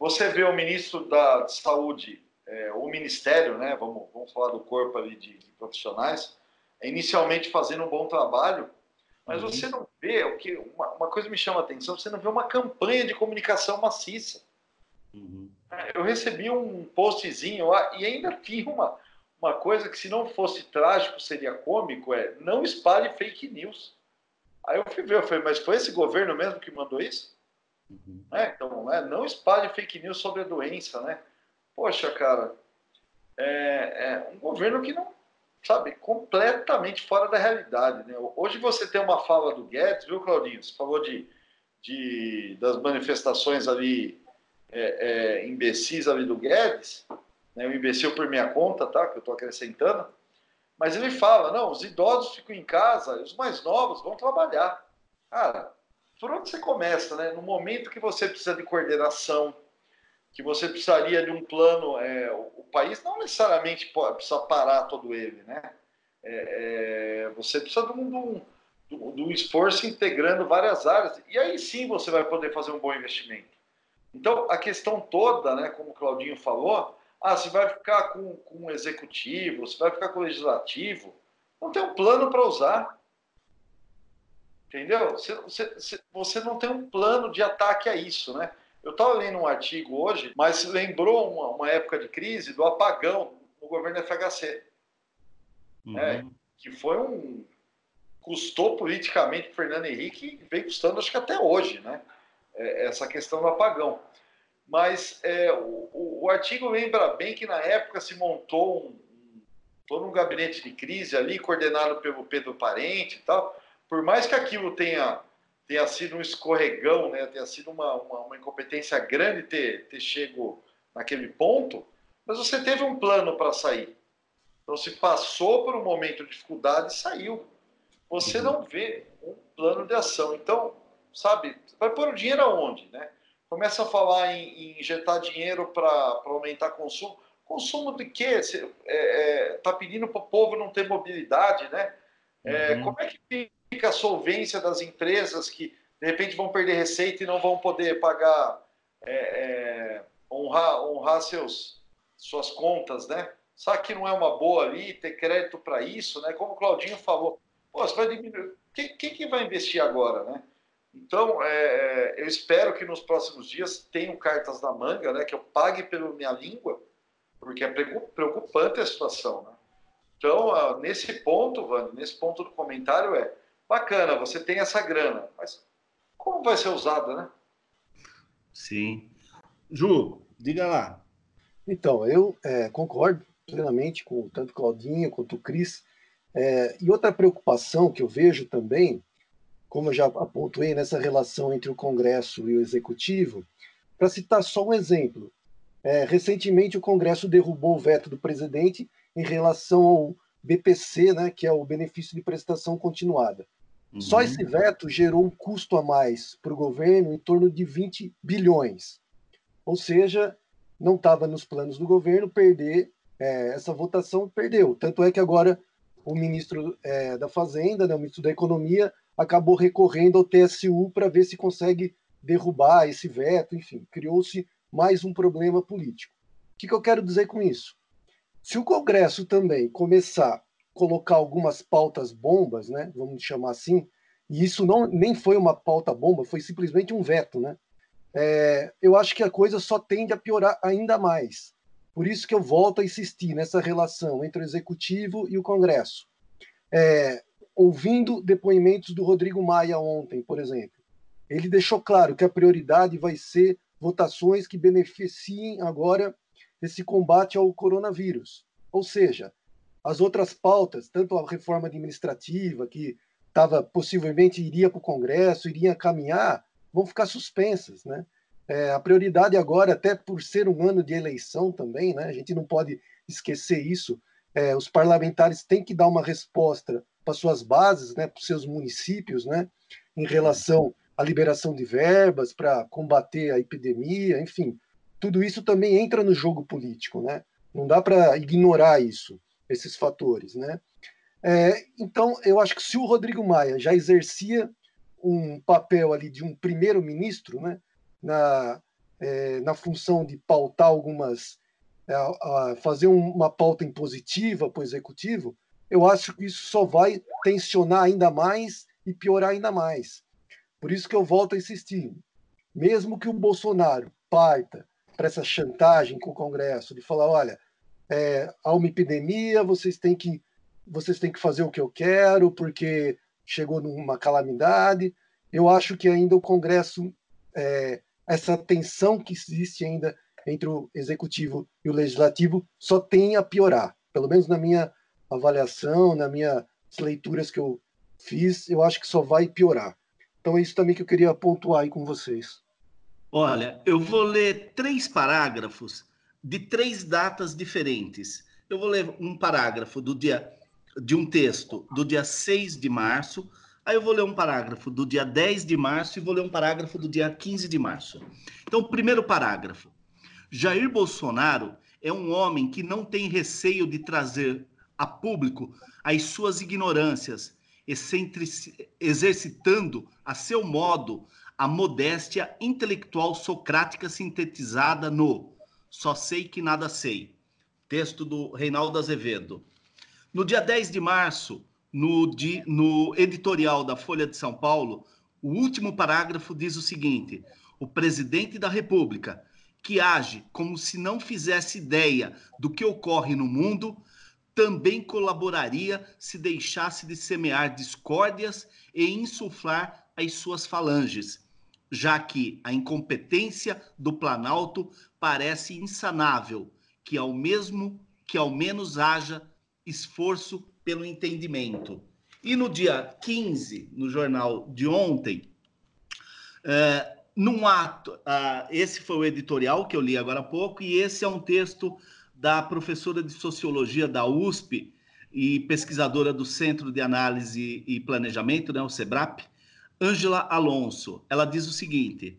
Você vê o ministro da Saúde, é, o ministério, né? Vamos, vamos falar do corpo ali de, de profissionais, inicialmente fazendo um bom trabalho, mas uhum. você não vê o que uma, uma, coisa me chama a atenção, você não vê uma campanha de comunicação maciça. Uhum. É, eu recebi um postzinho lá e ainda tinha uma, uma coisa que se não fosse trágico seria cômico, é não espalhe fake news. Aí eu fui ver, eu falei, mas foi esse governo mesmo que mandou isso? Uhum. É, então, é, não espalhe fake news sobre a doença, né? Poxa, cara, é, é um governo que não, sabe, completamente fora da realidade, né? Hoje você tem uma fala do Guedes, viu, Claudinho? Você falou de, de das manifestações ali é, é, imbecis ali do Guedes, né, o imbecil por minha conta, tá, que eu estou acrescentando, mas ele fala, não, os idosos ficam em casa, os mais novos vão trabalhar. Cara, por onde você começa, né? No momento que você precisa de coordenação, que você precisaria de um plano, é, o, país não necessariamente pode, precisa parar todo ele, né? É, é, você precisa de um, de, um, de um esforço integrando várias áreas, e aí sim você vai poder fazer um bom investimento. Então, a questão toda, né, como o Claudinho falou, ah, você vai ficar com, com o executivo, você vai ficar com o legislativo, não tem um plano para usar. Entendeu? Você, você, você não tem um plano de ataque a isso, né? Eu estava lendo um artigo hoje, mas lembrou uma, uma, época de crise do apagão no governo FHC. Uhum. Né? Que foi um. custou politicamente Fernando Henrique e vem custando, acho que até hoje, né? é, essa questão do apagão. Mas é, o, o, artigo lembra bem que na época se montou um, todo um gabinete de crise ali, coordenado pelo Pedro Parente e tal. Por mais que aquilo tenha, tenha sido um escorregão, né, tenha sido uma, uma, uma incompetência grande ter, ter chego naquele ponto, mas você teve um plano para sair. Então, se passou por um momento de dificuldade, saiu. Você uhum. não vê um plano de ação. Então, sabe? Vai pôr o dinheiro aonde, né? Começa a falar em, em injetar dinheiro para aumentar consumo. Consumo de quê? Você é, é, tá pedindo para o povo não ter mobilidade, né? É, uhum. Como é que fica a solvência das empresas que de repente vão perder receita e não vão poder pagar, é, é, honrar, honrar seus, suas contas, né? Sabe que não é uma boa ali ter crédito para isso, né? Como o Claudinho falou, Pô, você vai diminuir. Quem, quem que vai investir agora, né? Então, é, é, eu espero que nos próximos dias tenham cartas na manga, né, que eu pague pela minha língua, porque é preocupante a situação. Né? Então, ah, nesse ponto, Vani, nesse ponto do comentário é bacana, você tem essa grana, mas como vai ser usada, né? Sim. Ju, diga lá. Então, eu é, concordo plenamente com tanto Claudinho quanto o Cris. É, e outra preocupação que eu vejo também como eu já apontei nessa relação entre o Congresso e o Executivo, para citar só um exemplo. É, recentemente, o Congresso derrubou o veto do presidente em relação ao BPC, né, que é o benefício de prestação continuada. Uhum. Só esse veto gerou um custo a mais para o governo em torno de 20 bilhões. Ou seja, não estava nos planos do governo perder é, essa votação, perdeu. Tanto é que agora o ministro é, da Fazenda, né, o ministro da Economia, acabou recorrendo ao TSU para ver se consegue derrubar esse veto, enfim, criou-se mais um problema político. O que, que eu quero dizer com isso? Se o Congresso também começar a colocar algumas pautas bombas, né, vamos chamar assim, e isso não nem foi uma pauta bomba, foi simplesmente um veto, né? É, eu acho que a coisa só tende a piorar ainda mais. Por isso que eu volto a insistir nessa relação entre o executivo e o Congresso. É, ouvindo depoimentos do Rodrigo Maia ontem, por exemplo, ele deixou claro que a prioridade vai ser votações que beneficiem agora esse combate ao coronavírus. Ou seja, as outras pautas, tanto a reforma administrativa, que estava possivelmente iria para o Congresso, iria caminhar, vão ficar suspensas. Né? É, a prioridade agora, até por ser um ano de eleição também, né, a gente não pode esquecer isso, é, os parlamentares têm que dar uma resposta para suas bases, né, para os seus municípios, né, em relação à liberação de verbas para combater a epidemia, enfim, tudo isso também entra no jogo político, né? Não dá para ignorar isso, esses fatores, né? É, então, eu acho que se o Rodrigo Maia já exercia um papel ali de um primeiro-ministro, né, na, é, na função de pautar algumas, é, a fazer uma pauta impositiva para o executivo, eu acho que isso só vai tensionar ainda mais e piorar ainda mais. Por isso que eu volto a insistir. Mesmo que o Bolsonaro parta para essa chantagem com o Congresso, de falar, olha, é, há uma epidemia, vocês têm que vocês têm que fazer o que eu quero, porque chegou numa calamidade. Eu acho que ainda o Congresso, é, essa tensão que existe ainda entre o executivo e o legislativo, só tem a piorar. Pelo menos na minha avaliação, nas minhas leituras que eu fiz, eu acho que só vai piorar. Então é isso também que eu queria pontuar aí com vocês. Olha, eu vou ler três parágrafos de três datas diferentes. Eu vou ler um parágrafo do dia de um texto do dia 6 de março, aí eu vou ler um parágrafo do dia 10 de março e vou ler um parágrafo do dia 15 de março. Então, primeiro parágrafo. Jair Bolsonaro é um homem que não tem receio de trazer a público as suas ignorâncias, exercitando a seu modo a modéstia intelectual socrática sintetizada no Só sei que nada sei. Texto do Reinaldo Azevedo. No dia 10 de março, no, di, no editorial da Folha de São Paulo, o último parágrafo diz o seguinte: o presidente da República, que age como se não fizesse ideia do que ocorre no mundo, também colaboraria se deixasse de semear discórdias e insuflar as suas falanges, já que a incompetência do Planalto parece insanável, que ao mesmo que ao menos haja esforço pelo entendimento. E no dia 15, no jornal de ontem, é, num ato, uh, esse foi o editorial que eu li agora há pouco, e esse é um texto da professora de sociologia da USP e pesquisadora do Centro de Análise e Planejamento, né, o SEBRAP, Ângela Alonso. Ela diz o seguinte: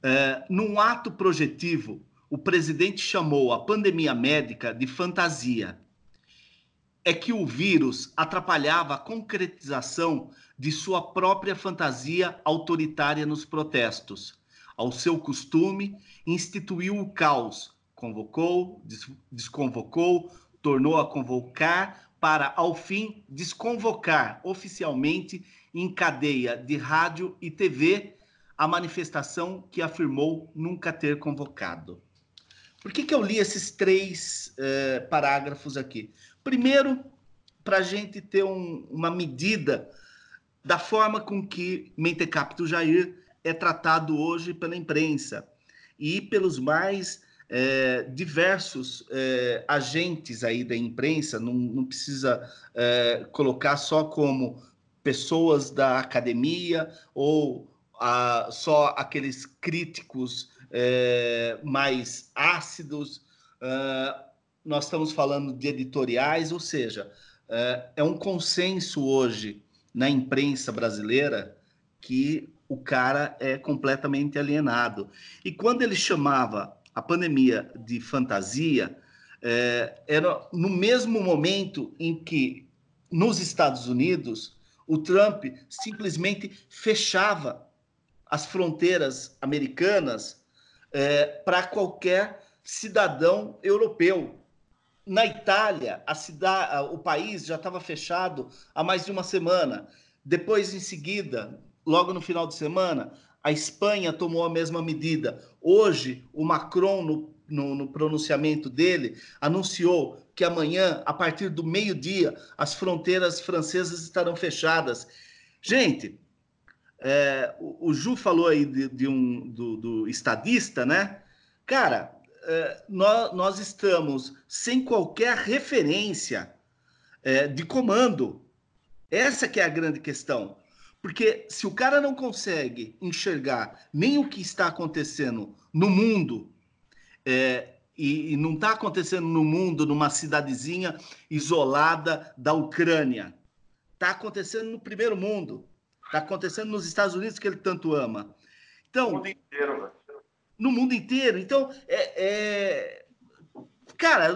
é, num ato projetivo, o presidente chamou a pandemia médica de fantasia é que o vírus atrapalhava a concretização de sua própria fantasia autoritária nos protestos. Ao seu costume, instituiu o caos, convocou, desconvocou, tornou a convocar para, ao fim, desconvocar oficialmente em cadeia de rádio e TV a manifestação que afirmou nunca ter convocado. Por que, que eu li esses três eh, parágrafos aqui? Primeiro, para a gente ter um, uma medida da forma com que Mentecapto Jair é tratado hoje pela imprensa e pelos mais é, diversos é, agentes aí da imprensa, não, não precisa é, colocar só como pessoas da academia ou a, só aqueles críticos é, mais ácidos. Uh, nós estamos falando de editoriais, ou seja, é, é um consenso hoje na imprensa brasileira que o cara é completamente alienado. E quando ele chamava a pandemia de fantasia, é, era no mesmo momento em que, nos Estados Unidos, o Trump simplesmente fechava as fronteiras americanas é, para qualquer cidadão europeu na Itália, a cidade, o país já estava fechado há mais de uma semana. Depois, em seguida, logo no final de semana, a Espanha tomou a mesma medida. Hoje, o Macron, no, no, no pronunciamento dele, anunciou que amanhã, a partir do meio-dia, as fronteiras francesas estarão fechadas. Gente, é, o, o, Ju falou aí de, de um do, do estadista, né? Cara, é, nós, nós, estamos sem qualquer referência é, de comando. Essa que é a grande questão. Porque se o cara não consegue enxergar nem o que está acontecendo no mundo é, e, e não está acontecendo no mundo, numa cidadezinha isolada da Ucrânia. Está acontecendo no primeiro mundo. Está acontecendo nos Estados Unidos, que ele tanto ama. Então, no mundo inteiro, velho. No mundo inteiro. Então, é, é... cara,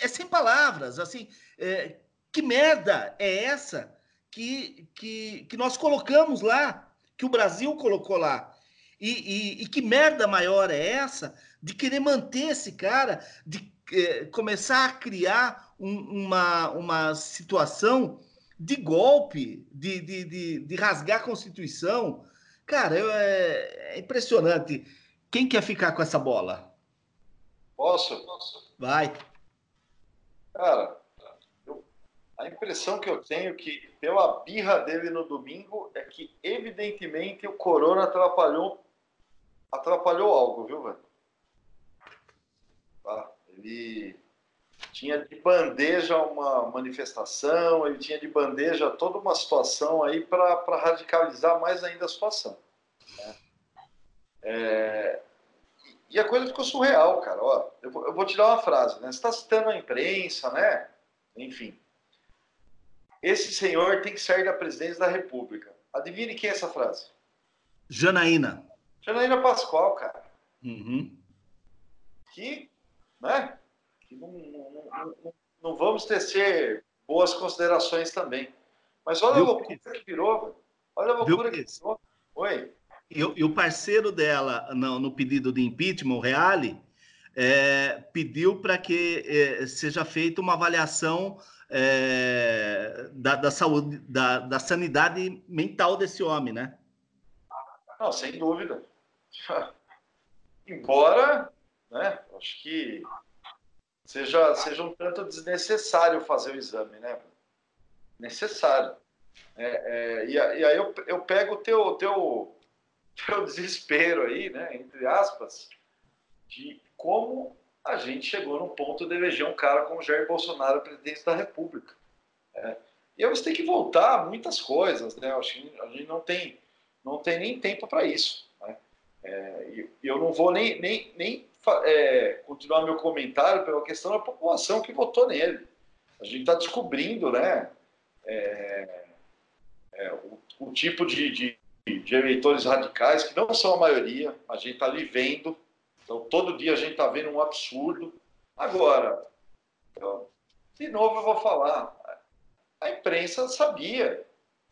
é sem palavras. Assim, é... que merda é essa que, que, que nós colocamos lá, que o Brasil colocou lá? E, e, e que merda maior é essa de querer manter esse cara, de é, começar a criar um, uma, uma situação de golpe, de, de, de, de rasgar a Constituição. Cara, eu, é, é, impressionante. Quem quer ficar com essa bola? Posso? Vai. Cara, a impressão que eu tenho que, pela birra dele no domingo, é que, evidentemente, o Corona atrapalhou, atrapalhou algo, viu, velho? Tá? Ele tinha de bandeja uma manifestação, ele tinha de bandeja toda uma situação aí para radicalizar mais ainda a situação. Né? É, e a coisa ficou surreal, cara. Ó, eu, vou, eu vou te dar uma frase, né? Você está citando a imprensa, né? Enfim. Esse senhor tem que sair da presidência da República. Adivine quem é essa frase? Janaína. Janaína Pascoal, cara. Uhum. Que né? Que não, não, não, não vamos tecer boas considerações também. Mas olha Viu, a loucura que virou, olha a loucura Viu, que virou. Oi. E, e, o parceiro dela no, no, pedido de impeachment, o Reale, é, pediu para que é, seja feita uma avaliação é, da, da, saúde, da, da sanidade mental desse homem, né? Não, sem dúvida. Embora né? Acho que seja, seja um tanto desnecessário fazer o exame, né? Necessário. É, é, e, e, aí eu, eu pego o teu, teu, teu desespero aí, né? Entre aspas, de como a gente chegou no ponto de eleger um cara como Jair Bolsonaro presidente da República. É, e você tem que voltar a muitas coisas, né? Acho que a gente não tem, não tem nem tempo para isso. Né? É, e eu não vou nem, nem, nem é, continuar meu comentário pela questão da população que votou nele. A gente está descobrindo né, é, é, o, o, tipo de, de, de, eleitores radicais, que não são a maioria, a gente está ali vendo. Então, todo dia a gente está vendo um absurdo. Agora, então, de novo eu vou falar, a imprensa sabia,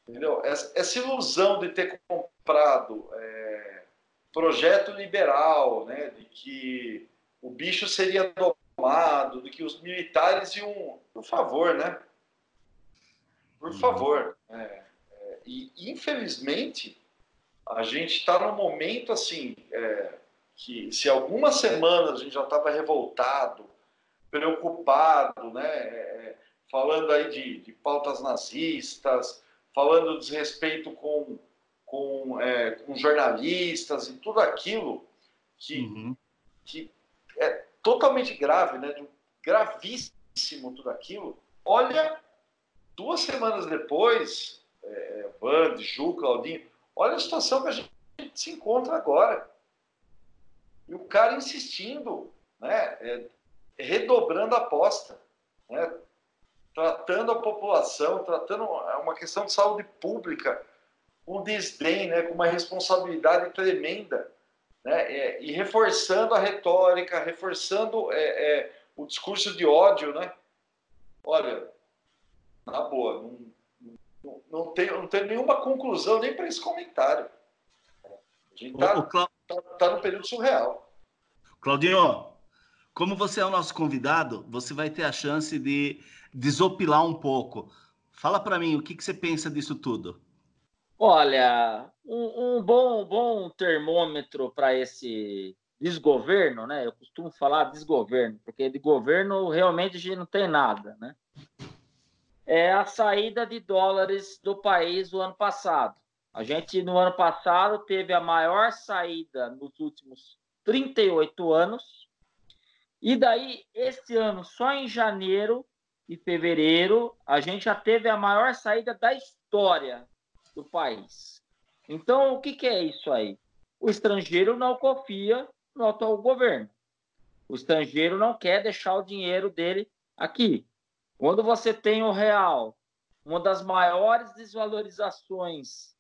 entendeu? Essa, essa ilusão de ter comprado é, projeto liberal, né, de que o bicho seria domado, de que os militares iam, por favor, né? Por favor. É, é, e infelizmente a gente está num momento assim é, que se algumas semanas a gente já estava revoltado, preocupado, né? É, falando aí de, de pautas nazistas, falando desrespeito com com, é, com jornalistas e tudo aquilo que, uhum. que é totalmente grave, né? Gravíssimo tudo aquilo. Olha, duas semanas depois, é, Band, Ju, Claudinho, olha a situação que a gente se encontra agora. E o cara insistindo, né? É, redobrando a aposta, né? tratando a população, tratando é uma questão de saúde pública com desdém, né, com uma responsabilidade tremenda, né, é, e reforçando a retórica, reforçando é, é, o discurso de ódio, né? Olha, na boa, não, não, não, tem, não tem nenhuma conclusão nem para esse comentário. A gente está Cla... tá, tá no período surreal. Claudinho, como você é o nosso convidado, você vai ter a chance de desopilar um pouco. Fala para mim, o que, que você pensa disso tudo? Olha, um, um bom, bom termômetro para esse desgoverno, né? Eu costumo falar desgoverno, porque de governo realmente a gente não tem nada, né? É a saída de dólares do país do ano passado. A gente, no ano passado, teve a maior saída nos últimos 38 anos. E daí, esse ano, só em janeiro e fevereiro, a gente já teve a maior saída da história do país. Então, o que, que é isso aí? O estrangeiro não confia no atual governo. O estrangeiro não quer deixar o dinheiro dele aqui. Quando você tem o real, uma das maiores desvalorizações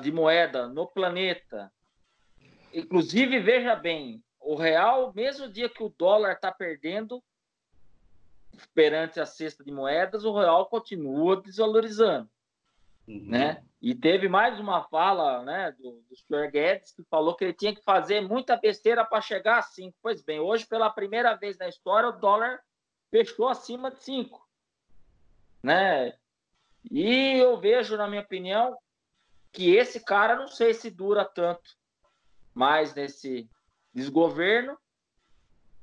de moeda no planeta, inclusive, veja bem, o real, mesmo dia que o dólar está perdendo perante a cesta de moedas, o real continua desvalorizando. Uhum. Né? E teve mais uma fala né, do, do Sr. Guedes que falou que ele tinha que fazer muita besteira para chegar a 5. Pois bem, hoje, pela primeira vez na história, o dólar fechou acima de 5. Né? E eu vejo, na minha opinião, que esse cara não sei se dura tanto mais nesse desgoverno.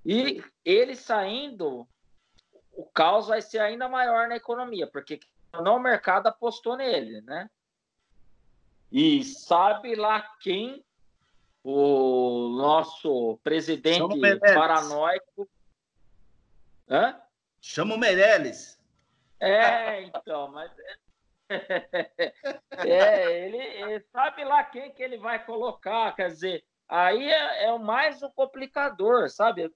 E ele saindo, o caos vai ser ainda maior na economia, porque não o mercado apostou nele, né? E sabe lá quem o nosso presidente paranoico. Hã? Chama o Meirelles. É, então, mas. é, ele, ele, sabe lá quem que ele vai colocar, quer dizer, aí é, é mais o complicador, sabe?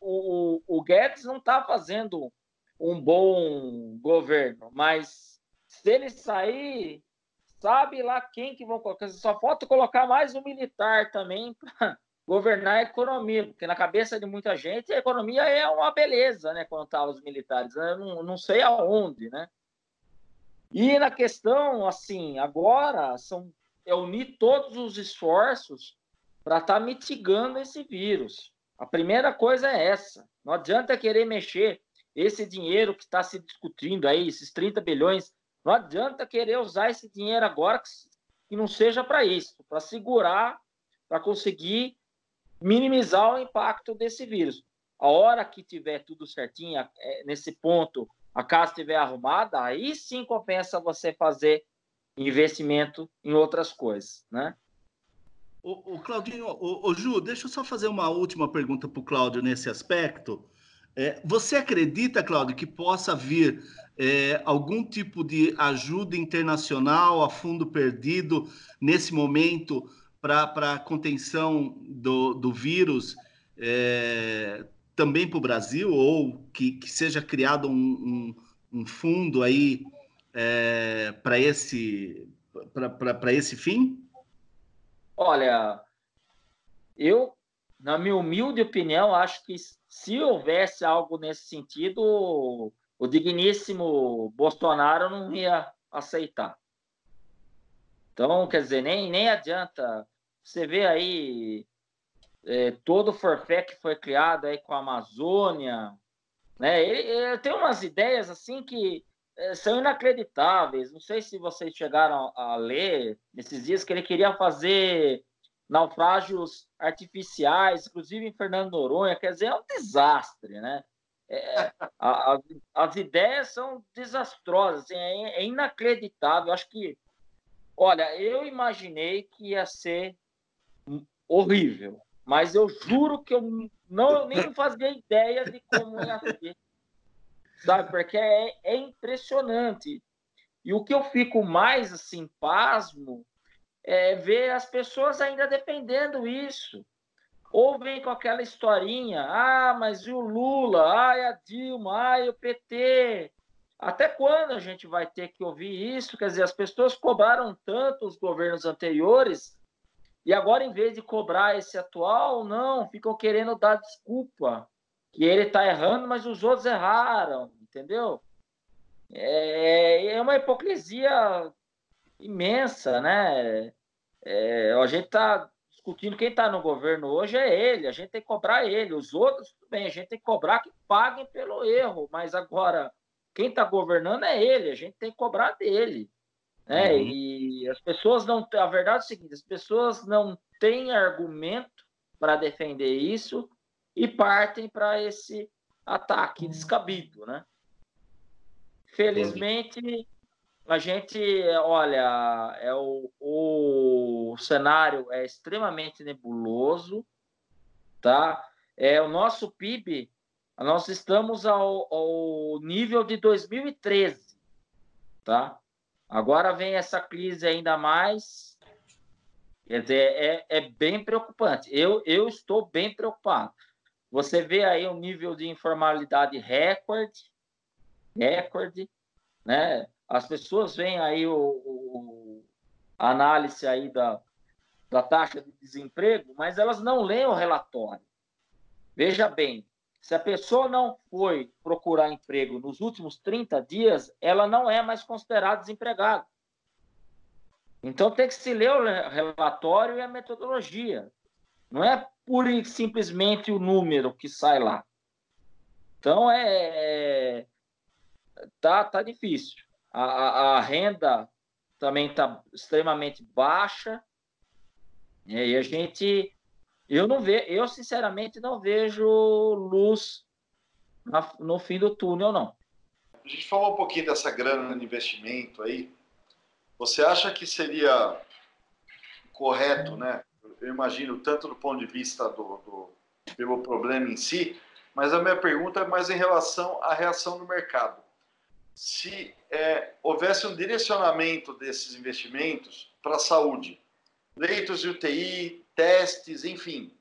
O, o, o Guedes não está fazendo um bom governo, mas se ele sair, sabe lá quem que vão colocar. Só falta colocar mais um militar também para governar a economia, porque na cabeça de muita gente a economia é uma beleza, né? Quando tá os militares, eu não, não sei aonde, né? E na questão, assim, agora são é unir todos os esforços para estar tá mitigando esse vírus. A primeira coisa é essa. Não adianta querer mexer esse dinheiro que está se discutindo aí, esses 30 bilhões não adianta querer usar esse dinheiro agora que não seja para isso, para segurar, para conseguir minimizar o impacto desse vírus. A hora que tiver tudo certinho, é, nesse ponto, a casa estiver arrumada, aí sim compensa você fazer investimento em outras coisas, né? O, o Claudinho, o, o, Ju, deixa eu só fazer uma última pergunta para o Cláudio nesse aspecto. É, você acredita, Cláudio, que possa vir é, algum tipo de ajuda internacional a fundo perdido nesse momento para a contenção do, do vírus é, também para o Brasil ou que, que seja criado um, um, um fundo aí é, para esse para esse fim? Olha, eu na minha humilde opinião, acho que se houvesse algo nesse sentido, o digníssimo Bolsonaro não ia aceitar. Então, quer dizer, nem, nem adianta. Você vê aí é, todo o forfé que foi criado aí com a Amazônia, né? Ele, ele tem umas ideias assim que é, são inacreditáveis. Não sei se vocês chegaram a ler nesses dias que ele queria fazer naufrágios artificiais, inclusive em Fernando Noronha, quer dizer, é um desastre, né? É, a, a, as ideias são desastrosas, assim, é, é, inacreditável. Acho que, olha, eu imaginei que ia ser horrível, mas eu juro que eu não nem fazia ideia de como ia ser, sabe? Porque é, é impressionante. E o que eu fico mais assim pasmo é, ver as pessoas ainda dependendo isso. Ou vem com aquela historinha, ah, mas e o Lula, ah, a Dilma, ah, o PT. Até quando a gente vai ter que ouvir isso? Quer dizer, as pessoas cobraram tanto os governos anteriores e agora, em vez de cobrar esse atual, não, ficam querendo dar desculpa, que ele está errando, mas os outros erraram, entendeu? É, é uma hipocrisia imensa, né? É, a gente está discutindo quem está no governo hoje é ele, a gente tem que cobrar ele. Os outros, tudo bem, a gente tem que cobrar que paguem pelo erro, mas agora quem está governando é ele, a gente tem que cobrar dele. Né? Uhum. E as pessoas não. A verdade é o seguinte: as pessoas não têm argumento para defender isso e partem para esse ataque descabido, né? Felizmente, a gente, olha, é o, o cenário é extremamente nebuloso, tá? É o nosso PIB, nós estamos ao, ao nível de 2013, tá? Agora vem essa crise ainda mais, quer dizer, é, é bem preocupante. Eu, eu estou bem preocupado. Você vê aí um nível de informalidade recorde, recorde, né? As pessoas veem aí o, o a análise aí da, da taxa de desemprego, mas elas não leem o relatório. Veja bem, se a pessoa não foi procurar emprego nos últimos 30 dias, ela não é mais considerada desempregada. Então tem que se ler o relatório e a metodologia. Não é pura e simplesmente o número que sai lá. Então é, é tá tá difícil. A, a renda também está extremamente baixa. E a gente eu não vejo, eu sinceramente não vejo luz na, no fim do túnel, não. A gente falou um pouquinho dessa grana de investimento aí. Você acha que seria correto, né? Eu imagino tanto do ponto de vista do, do pelo problema em si, mas a minha pergunta é mais em relação à reação do mercado. Se é, houvesse um direcionamento desses investimentos para a saúde, leitos de UTI, testes, enfim,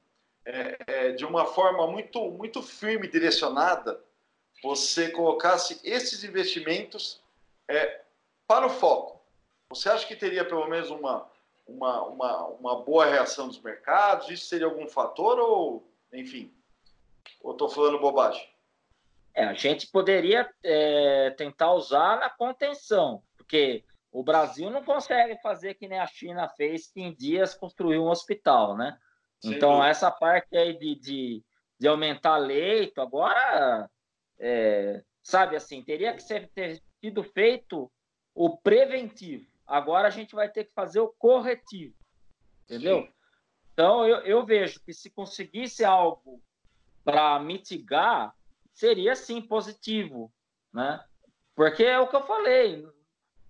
é, é, de uma forma muito, muito firme, direcionada, você colocasse esses investimentos é, para o foco. Você acha que teria pelo menos uma, uma, uma, uma boa reação dos mercados? Isso seria algum fator ou, enfim, ou estou falando bobagem? É, a gente poderia é, tentar usar na contenção, porque o Brasil não consegue fazer que nem a China fez, que em dias construiu um hospital, né? Sim. Então, essa parte aí de, de, de aumentar leito, agora, é, sabe assim, teria que ser, ter sido feito o preventivo. Agora a gente vai ter que fazer o corretivo, entendeu? Sim. Então, eu, eu vejo que se conseguisse algo para mitigar, seria sim positivo, né? Porque é o que eu falei,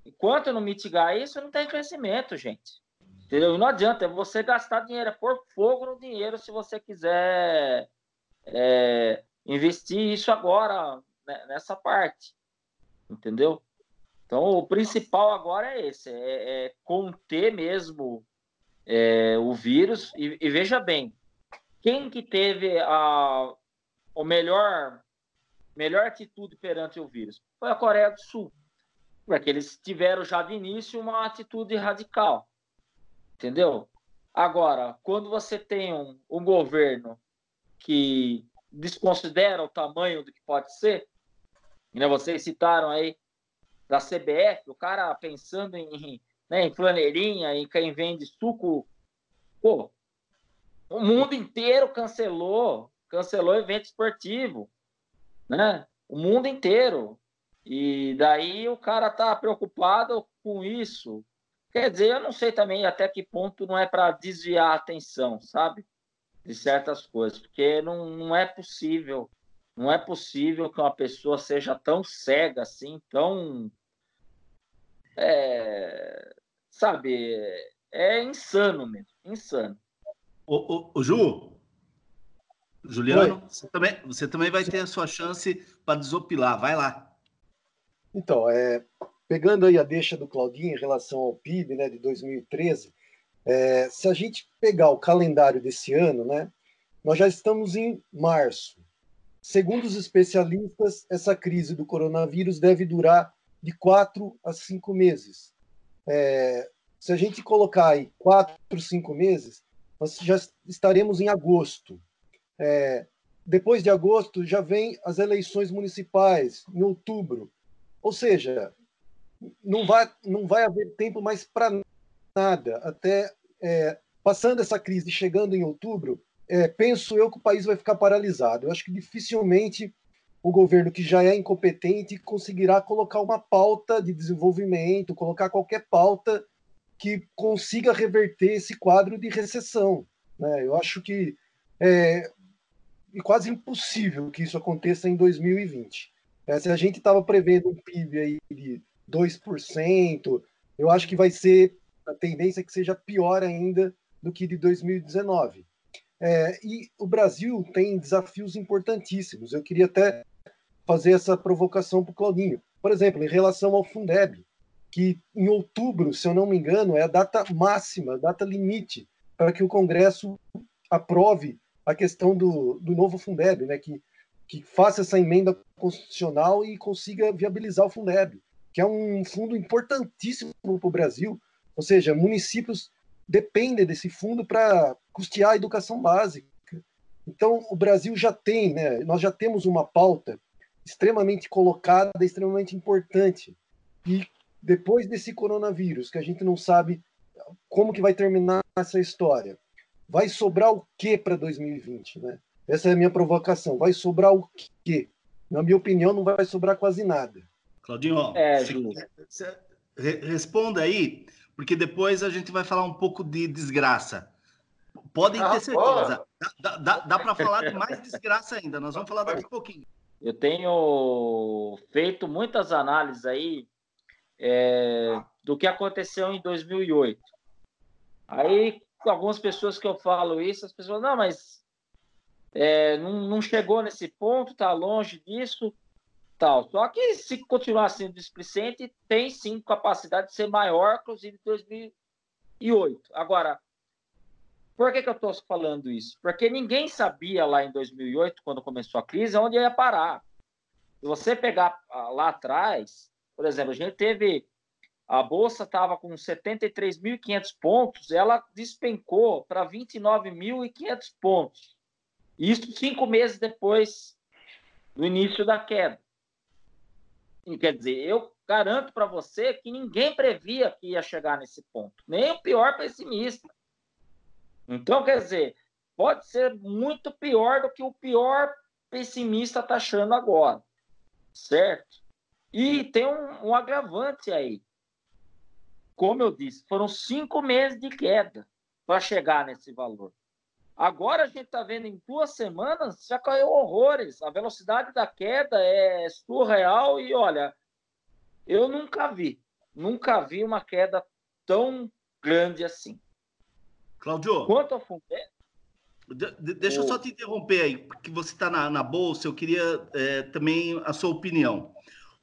Enquanto não mitigar isso, não tem crescimento, gente. Entendeu? E não adianta, é você gastar dinheiro, é pôr fogo no dinheiro se você quiser é, investir isso agora, né, nessa parte. Entendeu? Então, o principal agora é esse, é, é conter mesmo é, o vírus. E, e, veja bem, quem que teve a melhor, melhor atitude perante o vírus? Foi a Coreia do Sul porque eles tiveram já de início uma atitude radical, entendeu? Agora, quando você tem um, um governo que desconsidera o tamanho do que pode ser, né, vocês citaram aí da CBF, o cara pensando em, né, em flaneirinha, em quem vende suco, pô, o mundo inteiro cancelou, cancelou evento esportivo, né? O mundo inteiro. E daí o cara tá preocupado com isso. Quer dizer, eu não sei também até que ponto não é para desviar a atenção, sabe? De certas coisas, porque não, não é possível, não é possível que uma pessoa seja tão cega assim, tão. É, sabe? É insano mesmo, insano. O, o, o Ju, Juliano, você também, você também vai ter a sua chance para desopilar, vai lá. Então, é, pegando aí a deixa do Claudinho em relação ao PIB né, de 2013, é, se a gente pegar o calendário desse ano, né, nós já estamos em março. Segundo os especialistas, essa crise do coronavírus deve durar de quatro a cinco meses. É, se a gente colocar aí quatro, cinco meses, nós já estaremos em agosto. É, depois de agosto já vem as eleições municipais, em outubro. Ou seja, não vai, não vai haver tempo mais para nada. Até é, passando essa crise, chegando em outubro, é, penso eu que o país vai ficar paralisado. Eu acho que dificilmente o governo, que já é incompetente, conseguirá colocar uma pauta de desenvolvimento, colocar qualquer pauta que consiga reverter esse quadro de recessão. Né? Eu acho que é, quase impossível que isso aconteça em 2020. É, se a gente estava prevendo um PIB aí de 2%, eu acho que vai ser a tendência é que seja pior ainda do que de 2019. É, e o Brasil tem desafios importantíssimos. Eu queria até fazer essa provocação para o Claudinho. Por exemplo, em relação ao Fundeb, que em outubro, se eu não me engano, é a data máxima, a data limite para que o Congresso aprove a questão do, do novo Fundeb, né? Que, que faça essa emenda constitucional e consiga viabilizar o Fundeb, que é um fundo importantíssimo para o Brasil. Ou seja, municípios dependem desse fundo para custear a educação básica. Então, o Brasil já tem, né? Nós já temos uma pauta extremamente colocada, extremamente importante. E depois desse coronavírus, que a gente não sabe como que vai terminar essa história, vai sobrar o que para 2020, né? Essa é a minha provocação. Vai sobrar o quê? Na minha opinião, não vai sobrar quase nada. Claudinho, é, você, responda aí, porque depois a gente vai falar um pouco de desgraça. Podem ter ah, certeza. Dá, dá, dá para falar de mais desgraça ainda. Nós vamos falar daqui a pouquinho. Eu tenho feito muitas análises aí é, do que aconteceu em 2008. Aí, com algumas pessoas que eu falo isso, as pessoas, não, mas é, não, não, chegou nesse ponto, está longe disso, tal. Só que se continuar sendo displicente, tem sim capacidade de ser maior, inclusive em 2008. Agora, por que, que eu estou falando isso? Porque ninguém sabia lá em 2008, quando começou a crise, onde ia parar. Se você pegar ah, lá atrás, por exemplo, a gente teve. A bolsa estava com 73.500 pontos, ela despencou para 29.500 pontos. Isso cinco meses depois do início da queda. Quer dizer, eu garanto para você que ninguém previa que ia chegar nesse ponto, nem o pior pessimista. Então, quer dizer, pode ser muito pior do que o pior pessimista está achando agora, certo? E tem um, um, agravante aí. Como eu disse, foram cinco meses de queda para chegar nesse valor. Agora a gente está vendo em duas semanas já caiu horrores. A velocidade da queda é surreal e olha, eu nunca vi, nunca vi uma queda tão grande assim. Claudio. Quanto ao Fundeb. De, deixa eu só te interromper aí, porque você está na, na, bolsa, eu queria é, também a sua opinião.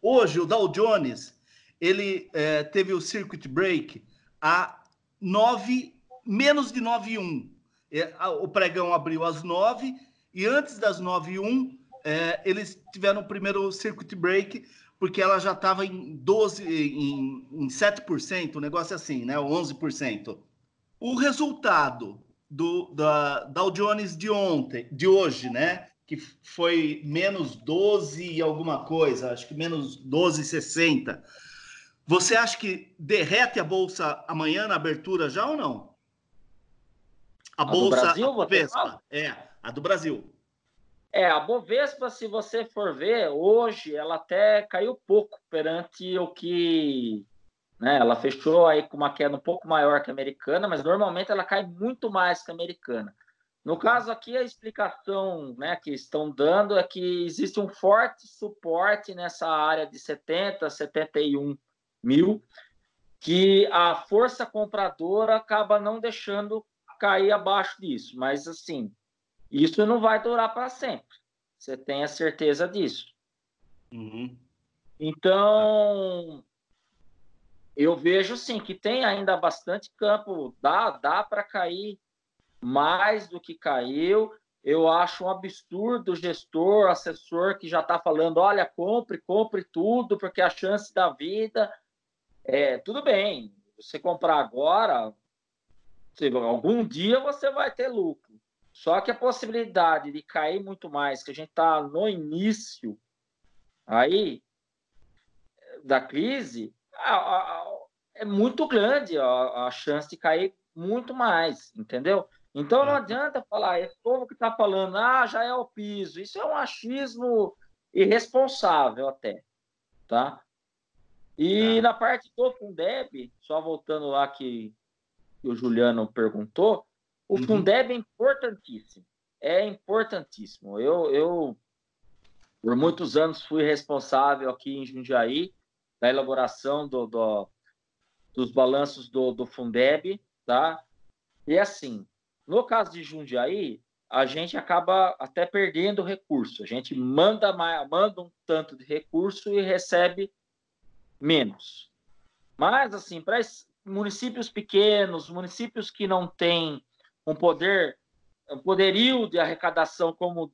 Hoje, o Dow Jones, ele é, teve o circuit break a 9, menos de 9,1. É, o pregão abriu às 9 e antes das 9,1, é, eles tiveram o primeiro circuit break, porque ela já estava em 12, em, em 7%, um negócio assim, né? 11%. O resultado do da Dow Jones de ontem, de hoje, né? Que foi menos 12 e alguma coisa, acho que menos 12,60. Você acha que derrete a bolsa amanhã na abertura já ou não? A, a bolsa Brasil, Bovespa, é, a do Brasil. É, a Bovespa, se você for ver, hoje ela até caiu pouco perante o que né? Ela fechou aí com uma queda um pouco maior que a americana, mas normalmente ela cai muito mais que a americana. No caso aqui, a explicação né, que estão dando é que existe um forte suporte nessa área de 70, 71 mil, que a força compradora acaba não deixando cair abaixo disso. Mas, assim, isso não vai durar para sempre. Você tem a certeza disso. Uhum. Então, eu vejo sim que tem ainda bastante campo, dá, dá para cair mais do que caiu. Eu acho um absurdo o gestor, assessor que já está falando: olha, compre, compre tudo, porque a chance da vida. É, tudo bem, você comprar agora, algum dia você vai ter lucro. Só que a possibilidade de cair muito mais, que a gente está no início aí da crise, é muito grande a, a chance de cair muito mais, entendeu? Então não é. adianta falar, esse povo que está falando, ah, já é o piso. Isso é um achismo irresponsável até, tá? E é. na parte do Fundeb, só voltando lá que, que o Juliano perguntou, o uhum. Fundeb é importantíssimo. É importantíssimo. Eu, eu, por muitos anos, fui responsável aqui em Jundiaí da elaboração do, do, dos balanços do, do Fundeb, tá? E assim, no caso de Jundiaí, a gente acaba até perdendo recurso. A gente manda, manda um tanto de recurso e recebe menos. Mas, assim, para municípios pequenos, municípios que não têm um poder um poderio de arrecadação como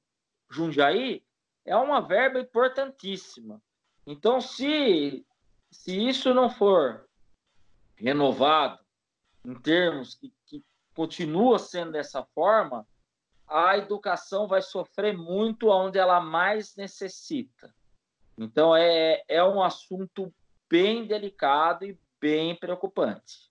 Jundiaí, é uma verba importantíssima. Então, se, se isso não for renovado em termos que, que continua sendo dessa forma, a educação vai sofrer muito onde ela mais necessita. Então, é, é um assunto bem delicado e bem preocupante.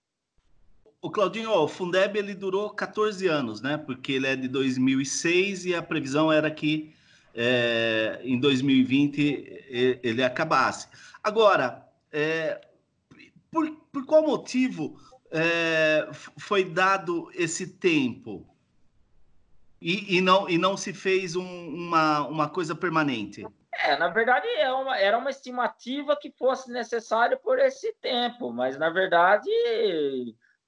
O Claudinho, ó, o Fundeb ele durou 14 anos, né? Porque ele é de 2006 e a previsão era que é, em 2020 ele acabasse. Agora, é, por, por qual motivo é, foi dado esse tempo e, e, não, e não se fez um, uma, uma coisa permanente? É, na verdade, é uma, era uma estimativa que fosse necessário por esse tempo, mas na verdade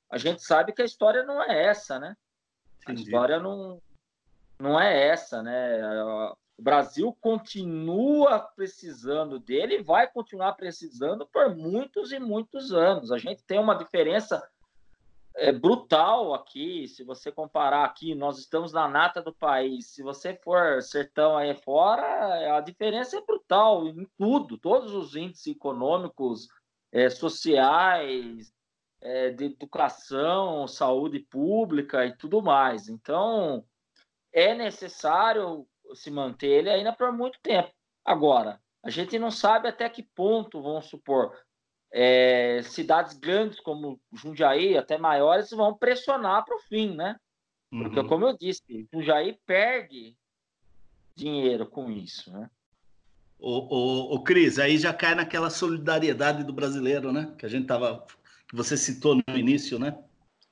a gente sabe que a história não é essa, né? A história não, não é essa, né? O Brasil continua precisando dele e vai continuar precisando por muitos e muitos anos. A gente tem uma diferença é, brutal aqui. Se você comparar aqui, nós estamos na nata do país. Se você for sertão aí fora, a diferença é brutal em tudo. Todos os índices econômicos, é, sociais, é, de educação, saúde pública e tudo mais. Então, é necessário se manter ele ainda por muito tempo. Agora, a gente não sabe até que ponto, vamos supor, é, cidades grandes como Jundiaí, até maiores, vão pressionar para o fim, né? Porque, uhum. como eu disse, Jundiaí perde dinheiro com isso, né? O, o, o Cris, aí já cai naquela solidariedade do brasileiro, né? Que a gente tava, que você citou no início, né?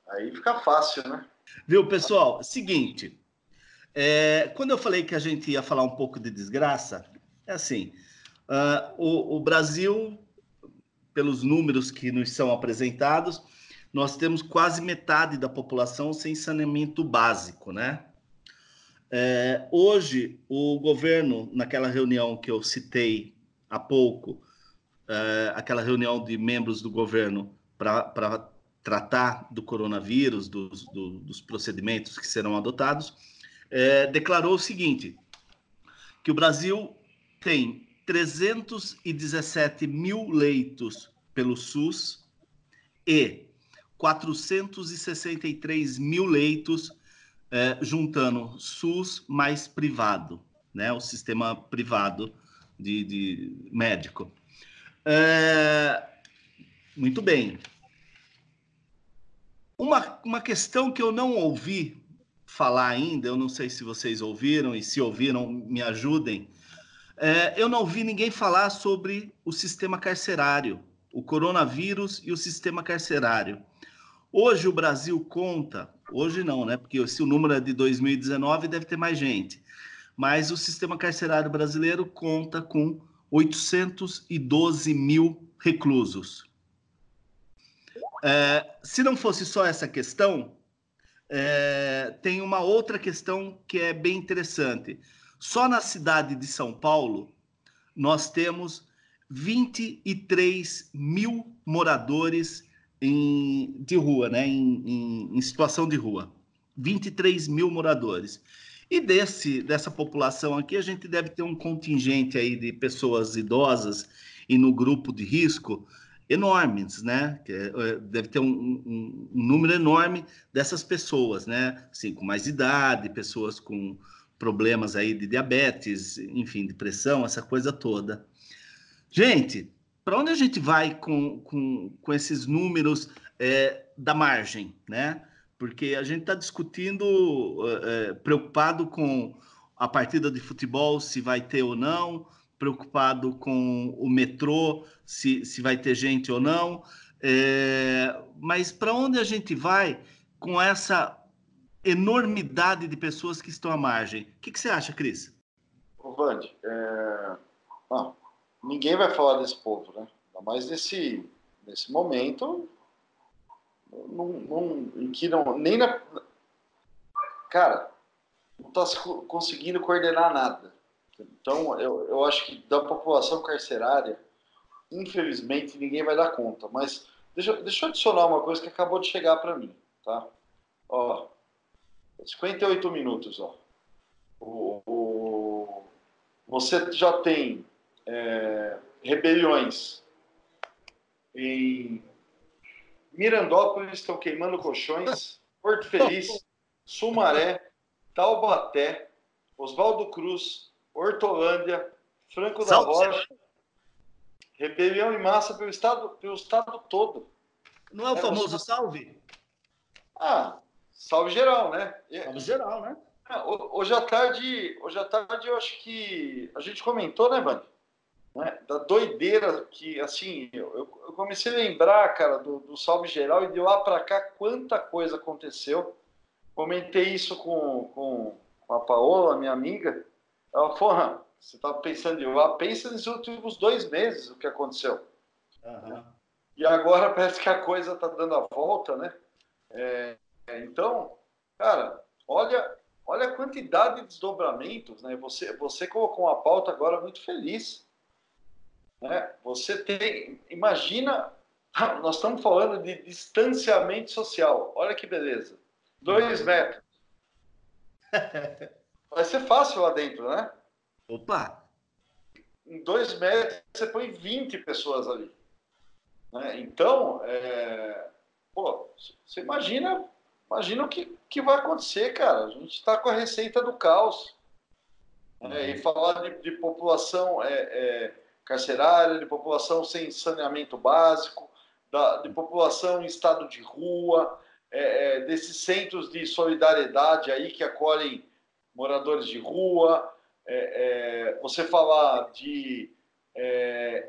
Aí fica fácil, né? Viu, pessoal? Seguinte, é, quando eu falei que a gente ia falar um pouco de desgraça, é assim: uh, o, o, Brasil, pelos números que nos são apresentados, nós temos quase metade da população sem saneamento básico, né? É, hoje, o governo, naquela reunião que eu citei há pouco, é, aquela reunião de membros do governo para tratar do coronavírus, dos, do, dos procedimentos que serão adotados, é, declarou o seguinte: que o Brasil tem 317 mil leitos pelo SUS e 463 mil leitos é, juntando SUS mais privado, né, o sistema privado de, de médico. É, muito bem. Uma, uma questão que eu não ouvi falar ainda, eu não sei se vocês ouviram, e se ouviram, me ajudem. É, eu não ouvi ninguém falar sobre o sistema carcerário, o coronavírus e o sistema carcerário. Hoje o Brasil conta, hoje não, né? Porque se o número é de 2019, deve ter mais gente. Mas o sistema carcerário brasileiro conta com 812 mil reclusos. É, se não fosse só essa questão, é, tem uma outra questão que é bem interessante. Só na cidade de São Paulo, nós temos 23 mil moradores em, de rua, né? Em, em, em, situação de rua. 23 mil moradores. E desse, dessa população aqui, a gente deve ter um contingente aí de pessoas idosas e no grupo de risco enormes, né? É, deve ter um, um, um, número enorme dessas pessoas, né? Assim, com mais idade, pessoas com problemas aí de diabetes, enfim, depressão, essa coisa toda. Gente, para onde a gente vai com, com, com esses números é, da margem, né? Porque a gente está discutindo, é, preocupado com a partida de futebol, se vai ter ou não, preocupado com o metrô, se, se vai ter gente ou não. É, mas para onde a gente vai com essa enormidade de pessoas que estão à margem? O que, que você acha, Cris? Ô, Vande, é... ninguém vai falar desse povo, né? Ainda mais nesse, nesse momento em que não, nem na. Cara, não está conseguindo coordenar nada. Então, eu, eu acho que da população carcerária, infelizmente, ninguém vai dar conta. Mas deixa, deixa eu adicionar uma coisa que acabou de chegar para mim, tá? Ó, 58 minutos, ó. O, o, você já tem é, rebeliões em Mirandópolis, estão queimando colchões, Porto Feliz, Sumaré, Taubaté, Oswaldo Cruz, Hortolândia, Franco da Rocha, rebelião em massa pelo estado, pelo estado todo. Não é o é, famoso salve? Ah, salve geral, né? Salve geral, né? Ah, hoje à tarde, hoje à tarde eu acho que a gente comentou, né, Band? Né? Da doideira que, assim, eu, eu comecei a lembrar, cara, do, do salve geral e de lá para cá quanta coisa aconteceu. Comentei isso com, com, com a Paola, minha amiga. Ela falou, você tá pensando em lá, pensa nos últimos dois meses o que aconteceu. Uhum. E agora parece que a coisa tá dando a volta, né? É, então, cara, olha, olha a quantidade de desdobramentos, né? Você, você colocou uma pauta agora muito feliz. Né? Você tem, imagina, nós estamos falando de distanciamento social. Olha que beleza, dois metros. Vai ser fácil lá dentro, né? Opa! Em dois metros você põe 20 pessoas ali. Né? Então, é... pô, você imagina Imagina o que, que vai acontecer, cara. A gente está com a receita do caos. Né? E falar de, de população é, é, carcerária, de população sem saneamento básico, da, de população em estado de rua, é, é desses centros de solidariedade aí que acolhem moradores de rua. É, é, você falar de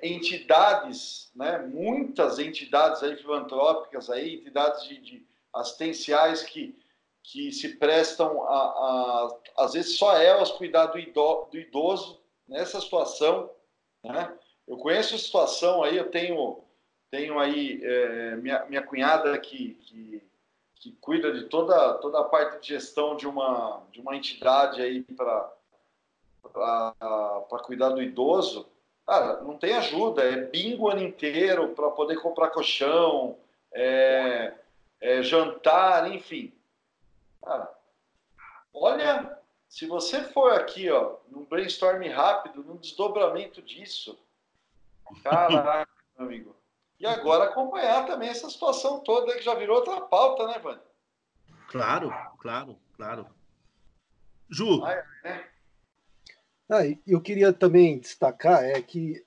entidades, né? muitas entidades aí filantrópicas, aí, entidades de, de assistenciais que, que se prestam a, a, às vezes só elas cuidar do, ido, do idoso nessa situação, né? Eu conheço a situação aí, eu tenho, tenho aí é, minha, minha cunhada que, que, que, cuida de toda, toda a parte de gestão de uma, de uma entidade aí para cuidar do idoso. Cara, não tem ajuda, é bingo o ano inteiro para poder comprar colchão, é, é, jantar, enfim. Cara, olha, se você for aqui, ó, num brainstorm rápido, num desdobramento disso, caraca, meu amigo. E agora acompanhar também essa situação toda que já virou outra pauta, né, Vânia? Claro, claro, claro. Ju. Ah, é. ah, eu queria também destacar é que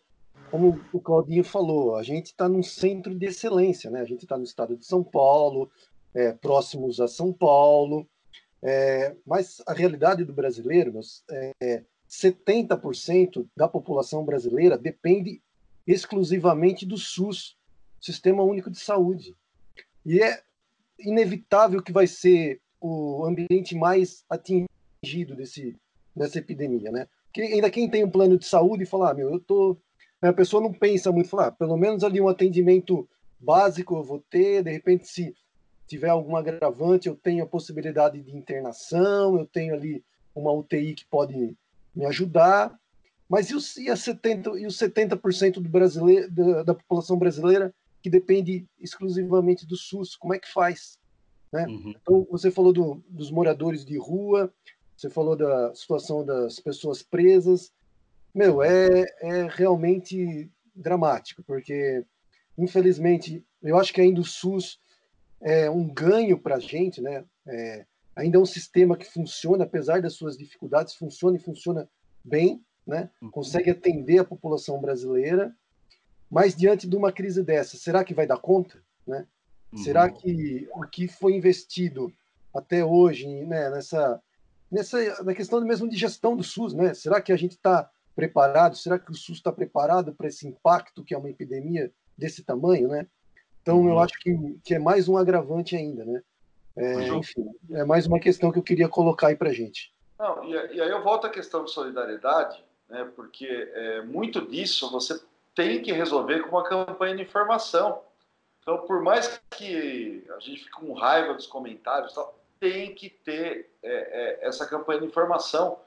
como o Claudinho falou, a gente está num centro de excelência, né? A gente está no estado de São Paulo, é, próximos a São Paulo, é, mas a realidade do brasileiro, é, 70% da população brasileira depende exclusivamente do SUS, Sistema Único de Saúde. E é inevitável que vai ser o ambiente mais atingido desse, dessa epidemia, né? Que ainda quem tem um plano de saúde fala, ah, meu, eu tô a pessoa não pensa muito, fala, ah, pelo menos ali um atendimento básico eu vou ter, de repente se tiver algum agravante eu tenho a possibilidade de internação, eu tenho ali uma UTI que pode me ajudar, mas e os, e a 70, e os 70% do brasileiro, da, da, população brasileira que depende exclusivamente do SUS, como é que faz? Né? Uhum. Então, você falou do, dos moradores de rua, você falou da situação das pessoas presas, meu, é, é realmente dramático, porque, infelizmente, eu acho que ainda o SUS é um ganho para a gente, né? É, ainda é um sistema que funciona, apesar das suas dificuldades, funciona e funciona bem, né? Uhum. Consegue atender a população brasileira, mas diante de uma crise dessa, será que vai dar conta, né? Uhum. Será que o que foi investido até hoje, né, nessa, nessa na questão mesmo de gestão do SUS, né? Será que a gente está preparado? Será que o SUS está preparado para esse impacto que é uma epidemia desse tamanho, né? Então, uhum. eu acho que, que é mais um agravante ainda, né? É, enfim, é mais uma questão que eu queria colocar aí para gente. Não, e, e, aí eu volto à questão de solidariedade, né? Porque é, muito disso você tem que resolver com uma campanha de informação. Então, por mais que a gente fique com raiva dos comentários, tal, tem que ter é, é, essa campanha de informação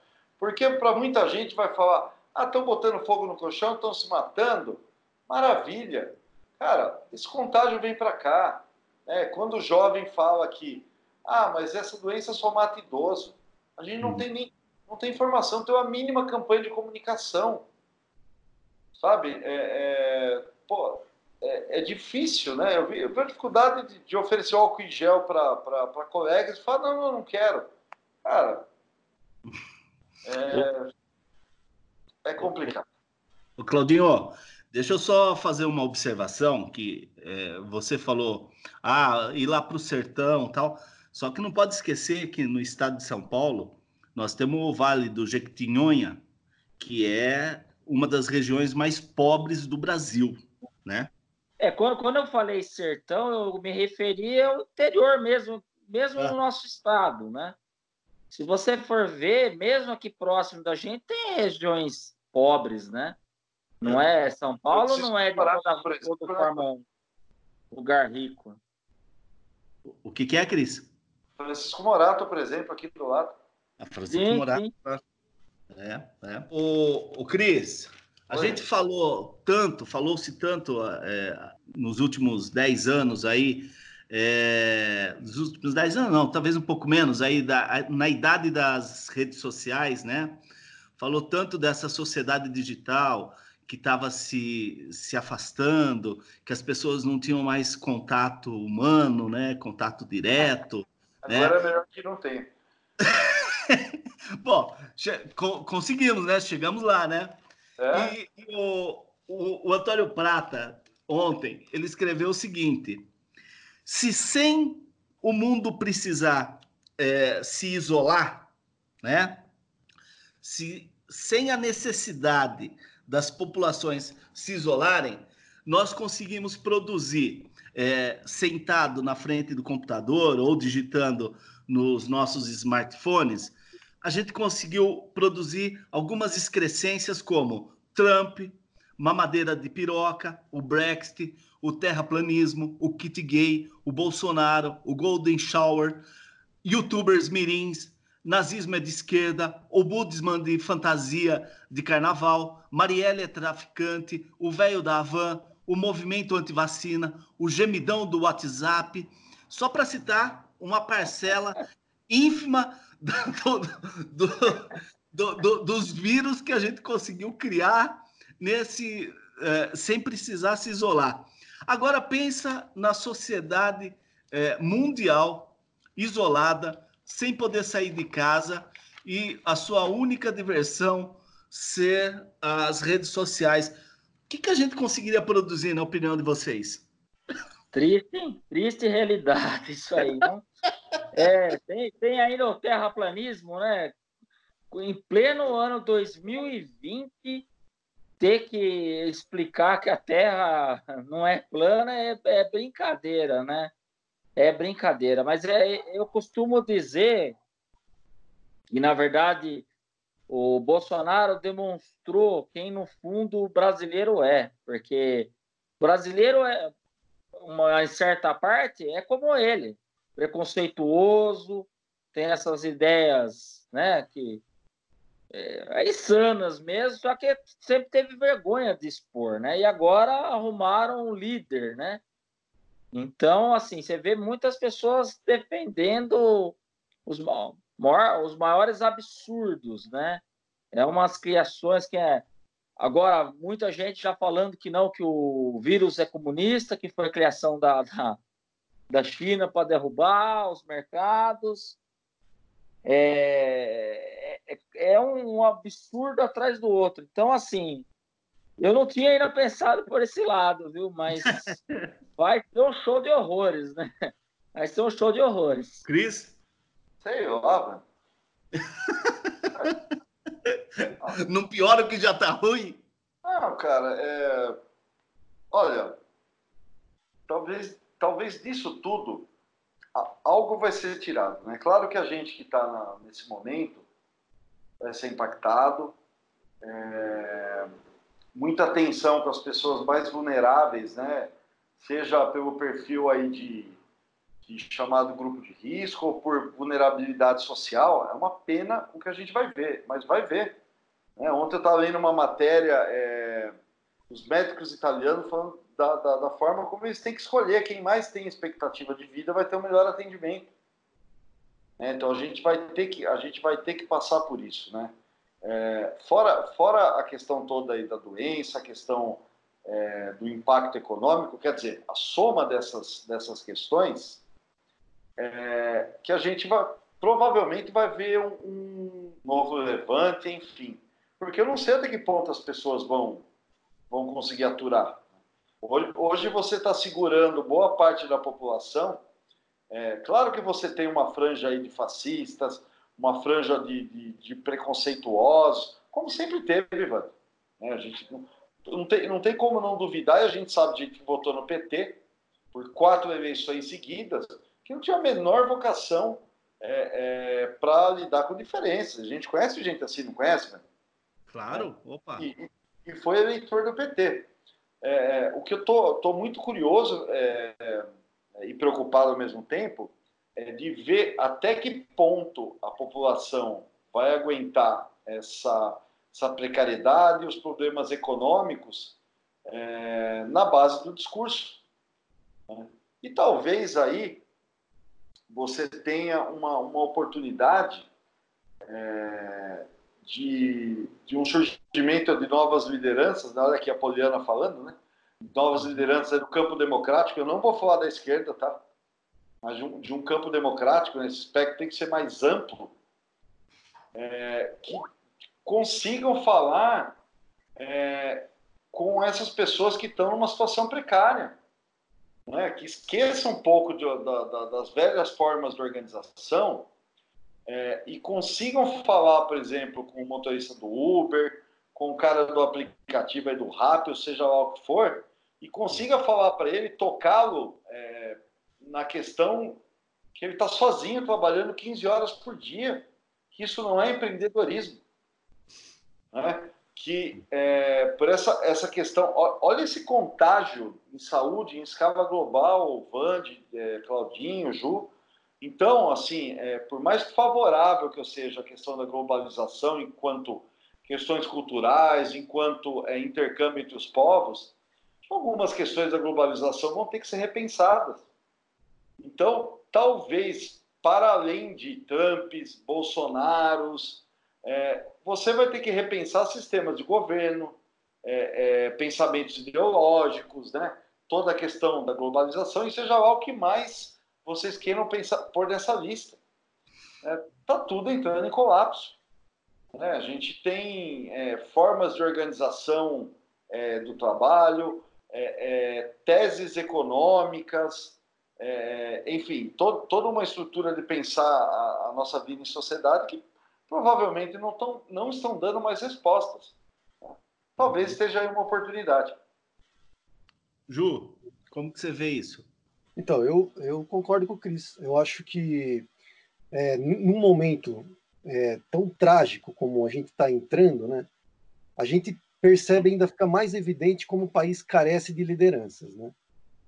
porque para muita gente vai falar: ah, estão botando fogo no colchão, estão se matando. Maravilha. Cara, esse contágio vem para cá. É, quando o jovem fala que Ah, mas essa doença só mata idoso. A gente não hum. tem nem não tem informação, não tem uma mínima campanha de comunicação. Sabe? É, é pô, é, é, difícil, né? Eu vi, eu vi a dificuldade de, de oferecer álcool em gel para colegas e falar, não, não, não quero. Cara, é, é complicado. O Claudinho, deixa eu só fazer uma observação que é, você falou, ah, ir lá para o sertão tal. Só que não pode esquecer que no estado de São Paulo nós temos o Vale do Jequitinhonha, que é uma das regiões mais pobres do Brasil, né? É, quando, quando eu falei sertão, eu me referi ao interior mesmo, mesmo no nosso estado, né? Se você for ver, mesmo aqui próximo da gente, tem regiões pobres, né? Não é São Paulo, não é de toda, toda forma lugar rico. O que, que é, Cris? Francisco Morato, por exemplo, aqui do lado. A Francisco sim, Morato. Sim. É, é. O, o Cris, a Oi. gente falou tanto, falou-se tanto é, nos últimos 10 anos aí, é, nos últimos 10 anos, não, talvez um pouco menos, aí da, na idade das redes sociais, né? Falou tanto dessa sociedade digital que estava se, se afastando, que as pessoas não tinham mais contato humano, né? Contato direto. Agora né? é melhor que não tenha. Bom, conseguimos, né? Chegamos lá, né? É? E, e o, o, o Antônio Prata, ontem, ele escreveu o seguinte: se sem o mundo precisar é, se isolar, né? Se sem a necessidade das populações se isolarem, nós conseguimos produzir é, sentado na frente do computador ou digitando nos nossos smartphones, a gente conseguiu produzir algumas excrescências como Trump, mamadeira de piroca, o Brexit, o terraplanismo, o kit gay, o Bolsonaro, o Golden Shower, youtubers mirins, nazismo é de esquerda, o budismo de fantasia de carnaval, Marielle é traficante, o velho da Havan, o movimento antivacina, o gemidão do WhatsApp, só para citar uma parcela ínfima do, do, do, dos vírus que a gente conseguiu criar nesse é, sem precisar se isolar. Agora pensa na sociedade é, mundial isolada, sem poder sair de casa e a sua única diversão ser as redes sociais. O que, que a gente conseguiria produzir, na opinião de vocês? Triste, triste realidade isso aí, não? É, tem, tem ainda o terraplanismo, né? Em pleno ano 2020, ter que explicar que a Terra não é plana é, é brincadeira, né? É brincadeira. Mas é, eu costumo dizer que, na verdade, o Bolsonaro demonstrou quem, no fundo, o brasileiro é. Porque o brasileiro, é, uma, em certa parte, é como ele preconceituoso, tem essas ideias, né, que é, insanas mesmo, só que sempre teve vergonha de expor, né? E agora arrumaram um líder, né? Então, assim, você vê muitas pessoas defendendo os, maior, os maiores absurdos, né? É umas criações que é. Agora, muita gente já falando que não, que o vírus é comunista, que foi a criação da, da da China para derrubar os mercados. É, é, é, um absurdo atrás do outro. Então, assim, eu não tinha ainda pensado por esse lado, viu? Mas vai ser um show de horrores, né? Vai ser um show de horrores. Cris? Sei lá, mano. não piora o que já tá ruim? Não, cara, é... olha, talvez talvez disso tudo algo vai ser tirado. Né? Claro que a gente que está nesse momento vai ser impactado, é, muita atenção para as pessoas mais vulneráveis, né? seja pelo perfil aí de, de, chamado grupo de risco ou por vulnerabilidade social, é uma pena o que a gente vai ver, mas vai ver. Né? Ontem eu estava lendo uma matéria, é, os médicos italianos falando da, da, da, forma como eles têm que escolher quem mais tem expectativa de vida vai ter o um melhor atendimento. Né? Então a gente vai ter que a gente vai ter que passar por isso, né? É, fora fora a questão toda aí da doença, a questão é, do impacto econômico, quer dizer, a soma dessas dessas questões é, que a gente vai provavelmente vai ver um, um novo levante, enfim, porque eu não sei até que ponto as pessoas vão vão conseguir aturar. Hoje, hoje você está segurando boa parte da população é, claro que você tem uma franja aí de fascistas, uma franja de, de, de preconceituosos, como sempre teve, Ivan. Né? A gente não, não, tem, não tem como não duvidar, e a gente sabe de que votou no PT por quatro eleições seguidas, que não tinha a menor vocação é, é, para lidar com diferenças. A gente conhece gente assim, não conhece, velho? Claro, opa. E, e, foi eleitor do PT. É, o que eu tô, tô muito curioso é, e preocupado ao mesmo tempo é de ver até que ponto a população vai aguentar essa, essa precariedade e os problemas econômicos é, na base do discurso. Né? E talvez aí você tenha uma, uma oportunidade é, de, de um surgimento de novas lideranças, na hora que a Poliana falando, né? Novas lideranças do campo democrático, eu não vou falar da esquerda, tá? Mas de um, de um campo democrático, nesse aspecto, tem que ser mais amplo, é, que consigam falar é, com essas pessoas que estão numa situação precária, né? que esqueçam um pouco de, da, da, das velhas formas de organização é, e consigam falar, por exemplo, com o motorista do Uber, com o cara do aplicativo do Rappi, ou seja lá o que for, e consiga falar para ele, tocá-lo é, na questão que ele está sozinho trabalhando 15 horas por dia, que isso não é empreendedorismo. Né? Que é, por essa, essa questão, olha esse contágio em saúde em escala global, Vand, é, Claudinho, Ju. Então, assim, é, por mais favorável que eu seja a questão da globalização enquanto questões culturais, enquanto é, intercâmbio entre os povos, algumas questões da globalização vão ter que ser repensadas. Então, talvez, para além de Trumps, Bolsonaros, é, você vai ter que repensar sistemas de governo, é, é, pensamentos ideológicos, né? toda a questão da globalização, e seja lá o que mais vocês queiram pensar, pôr nessa lista. Está é, tudo entrando em colapso. Né? A gente tem é, formas de organização é, do trabalho, é, é, teses econômicas, é, enfim, to, toda uma estrutura de pensar a, a, nossa vida em sociedade que provavelmente não, tão, não estão dando mais respostas. Talvez uhum. esteja aí uma oportunidade. Ju, como que você vê isso? Então, eu, eu concordo com o Cris. Eu acho que é, num momento é, tão trágico como a gente está entrando, né, a gente percebe ainda fica mais evidente como o país carece de lideranças. Né?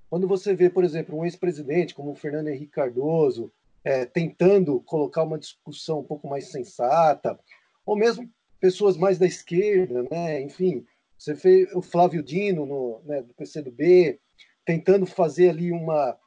Quando você vê, por exemplo, um ex-presidente como o Fernando Henrique Cardoso é, tentando colocar uma discussão um pouco mais sensata, ou mesmo pessoas mais da esquerda, né? enfim, você vê o Flávio Dino no, né, do PCdoB tentando fazer ali uma,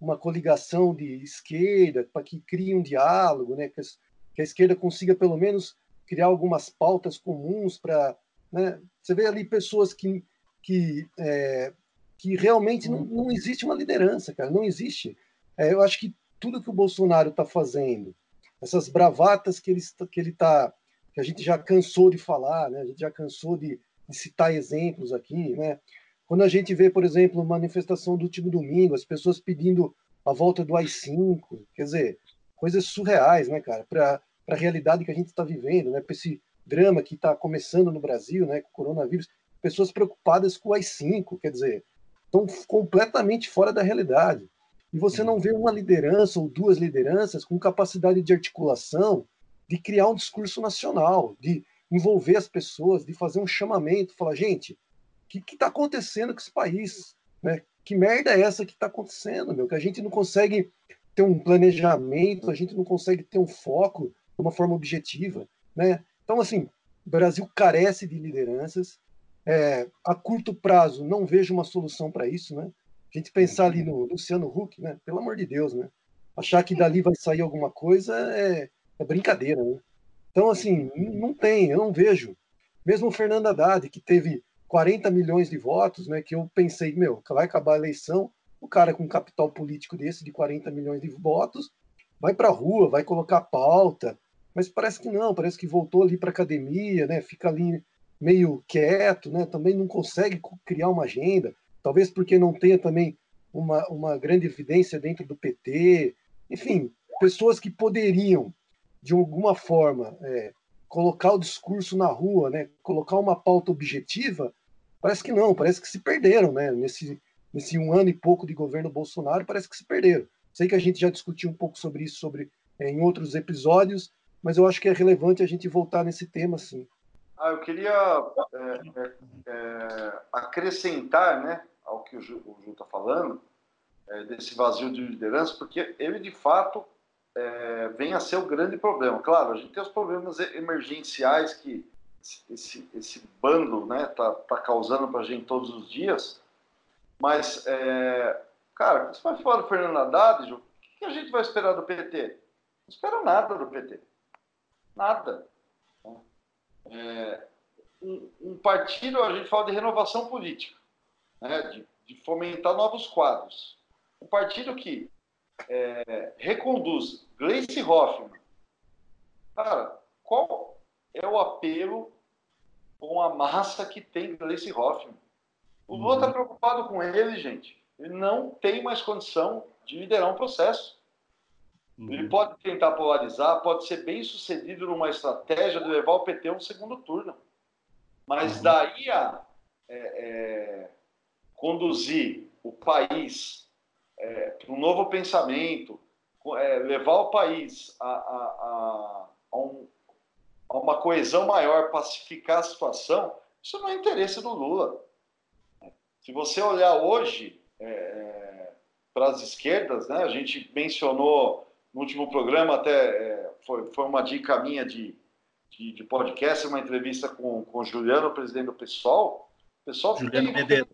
uma coligação de esquerda para que crie um diálogo, né? que, a, que a esquerda consiga pelo menos criar algumas pautas comuns para né? Você vê ali pessoas que, que, é, que realmente não, não existe uma liderança, cara, não existe. É, eu acho que tudo que o Bolsonaro está fazendo, essas bravatas que ele que ele está, que a gente já cansou de falar, né? A gente já cansou de, de citar exemplos aqui, né? Quando a gente vê, por exemplo, manifestação do último domingo, as pessoas pedindo a volta do AI-5, quer dizer, coisas surreais, né, cara, para a realidade que a gente está vivendo, né, para esse drama que está começando no Brasil, né, com o coronavírus, pessoas preocupadas com o AI-5, quer dizer, estão completamente fora da realidade. E você não vê uma liderança ou duas lideranças com capacidade de articulação, de criar um discurso nacional, de envolver as pessoas, de fazer um chamamento, falar, gente, o que está acontecendo com esse país? Né? Que merda é essa que está acontecendo, meu? Que a gente não consegue ter um planejamento, a gente não consegue ter um foco de uma forma objetiva, né? Então, assim, o Brasil carece de lideranças. É, a curto prazo, não vejo uma solução para isso, né? A gente pensar ali no Luciano Huck, né? Pelo amor de Deus, né? achar que dali vai sair alguma coisa é, é brincadeira, né? Então, assim, não tem, eu não vejo. Mesmo o Fernando Haddad, que teve 40 milhões de votos, né, que eu pensei, meu, vai acabar a eleição, o cara com capital político desse, de 40 milhões de votos, vai para a rua, vai colocar pauta, mas parece que não, parece que voltou ali para academia, né, fica ali meio quieto, né, também não consegue criar uma agenda, talvez porque não tenha também uma, uma grande evidência dentro do PT, enfim, pessoas que poderiam, de alguma forma, é, colocar o discurso na rua, né, colocar uma pauta objetiva, parece que não, parece que se perderam, né, nesse, nesse um ano e pouco de governo Bolsonaro, parece que se perderam. Sei que a gente já discutiu um pouco sobre isso sobre, é, em outros episódios, mas eu acho que é relevante a gente voltar nesse tema, sim. Ah, eu queria é, é, é acrescentar né, ao que o Ju está falando, é, desse vazio de liderança, porque ele, de fato, é, vem a ser o grande problema. Claro, a gente tem os problemas emergenciais que esse, esse bando né, tá, tá causando para a gente todos os dias, mas, é, cara, você vai falar do Fernando Haddad, Ju, o que a gente vai esperar do PT? Não espera nada do PT. Nada. É, um, um, partido, a gente fala de renovação política, né, de, de fomentar novos quadros. Um partido que é, reconduz Gleice Hoffmann. Cara, qual é o apelo com a massa que tem Gleice Hoffmann? O Lula está uhum. preocupado com ele, gente. Ele não tem mais condição de liderar um processo. Uhum. Ele pode tentar polarizar, pode ser bem sucedido numa estratégia de levar o PT a um segundo turno. Mas uhum. daí a é, é, conduzir o país é, para um novo pensamento, é, levar o país a, a, a, a, um, uma coesão maior, pacificar a situação, isso não é interesse do Lula. Se você olhar hoje é, é para as esquerdas, né, a gente mencionou no último programa, até é, foi, foi uma dica minha de, de, de, podcast, uma entrevista com, com o Juliano, presidente do PSOL. PSOL Juliano tem, Medeiros.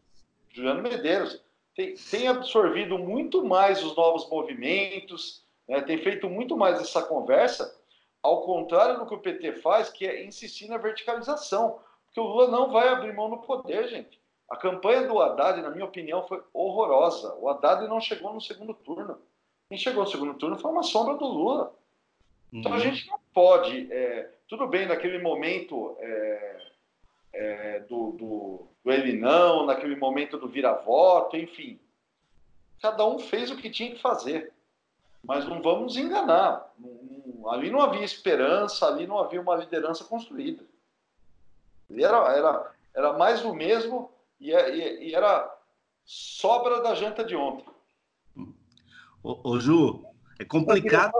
Juliano Medeiros tem, tem absorvido muito mais os novos movimentos, né, tem feito muito mais essa conversa, ao contrário do que o PT faz, que é insistir na verticalização. Porque o Lula não vai abrir mão no poder, gente. A campanha do Haddad, na minha opinião, foi horrorosa. O Haddad não chegou no segundo turno. Quem chegou no segundo turno foi uma sombra do Lula. Então a uhum. gente não pode. É, tudo bem, naquele momento é, é, do, do, do ele não, naquele momento do vira-voto, enfim. Cada um fez o que tinha que fazer. Mas não vamos enganar. Não, ali não havia esperança, ali não havia uma liderança construída. Era, era, era mais o mesmo e, e, e era sobra da janta de ontem. Ô, ô Ju, é complicado.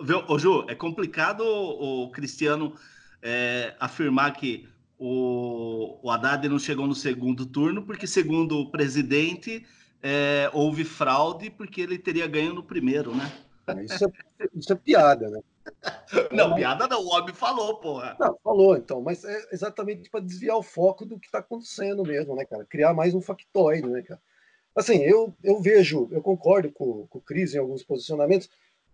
Viu, ô, Ju, é complicado o Cristiano é, afirmar que o, o Haddad não chegou no segundo turno, porque, segundo o presidente, é, houve fraude porque ele teria ganho no primeiro, né? Isso é, isso é piada, né? Não, piada não, o homem falou, porra. Não, falou, então, mas é exatamente para desviar o foco do que está acontecendo mesmo, né, cara? Criar mais um factoide, né, cara? Assim, eu, eu vejo, eu concordo com, com o Cris em alguns posicionamentos,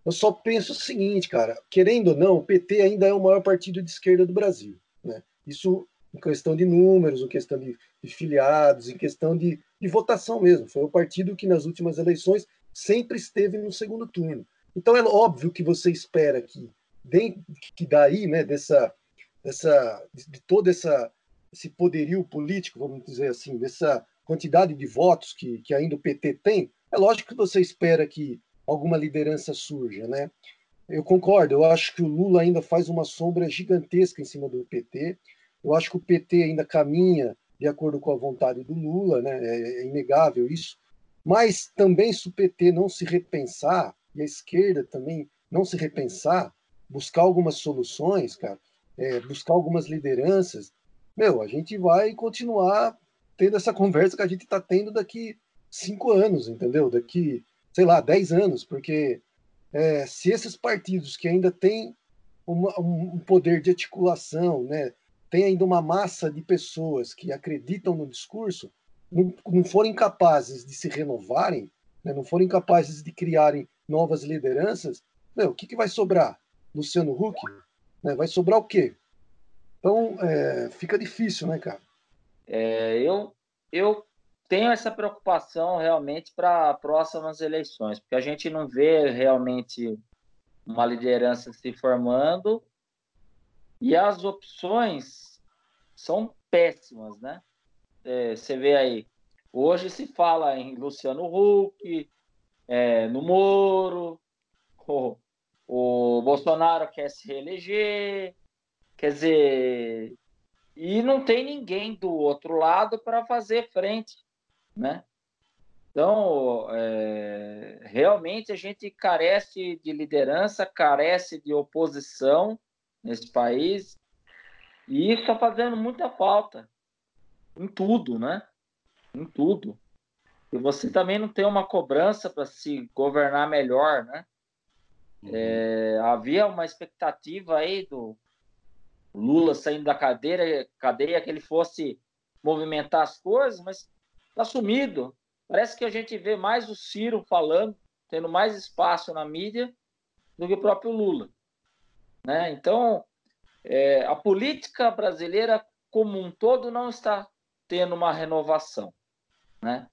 eu só penso o seguinte, cara, querendo ou não, o PT ainda é o maior partido de esquerda do Brasil, né? Isso em questão de números, em questão de, de filiados, em questão de, de votação mesmo. Foi o partido que nas últimas eleições sempre esteve no segundo turno. Então é óbvio que você espera que, que daí, né, dessa, dessa, de todo essa, esse poderio político, vamos dizer assim, dessa quantidade de votos que, que ainda o PT tem, é lógico que você espera que alguma liderança surja, né? Eu concordo, eu acho que o Lula ainda faz uma sombra gigantesca em cima do PT. Eu acho que o PT ainda caminha de acordo com a vontade do Lula, né? É, é inegável isso. Mas também se o PT não se repensar e a esquerda também não se repensar, buscar algumas soluções, cara, é, buscar algumas lideranças, meu, a gente vai continuar tendo essa conversa que a gente está tendo daqui cinco anos, entendeu? Daqui, sei lá, dez anos, porque é, se esses partidos que ainda têm uma, um poder de articulação, né, tem ainda uma massa de pessoas que acreditam no discurso, não, não forem capazes de se renovarem, né, não forem capazes de criarem novas lideranças, meu, o que, que vai sobrar? Luciano Huck? Né? Vai sobrar o quê? Então, é, fica difícil, né, cara? É, eu, eu tenho essa preocupação realmente para próximas eleições, porque a gente não vê realmente uma liderança se formando e as opções são péssimas, né? É, você vê aí, hoje se fala em Luciano Huck, é, no Moro, o, o Bolsonaro quer se reeleger, quer dizer, e não tem ninguém do outro lado para fazer frente, né? Então, é, realmente a gente carece de liderança, carece de oposição nesse país, e isso está fazendo muita falta em tudo, né? Em tudo. E você também não tem uma cobrança para se governar melhor, né? Uhum. É, havia uma expectativa aí do Lula saindo da cadeira, cadeia que ele fosse movimentar as coisas, mas está sumido. Parece que a gente vê mais o Ciro falando, tendo mais espaço na mídia do que o próprio Lula. Né? Então, é, a política brasileira como um todo não está tendo uma renovação. Né?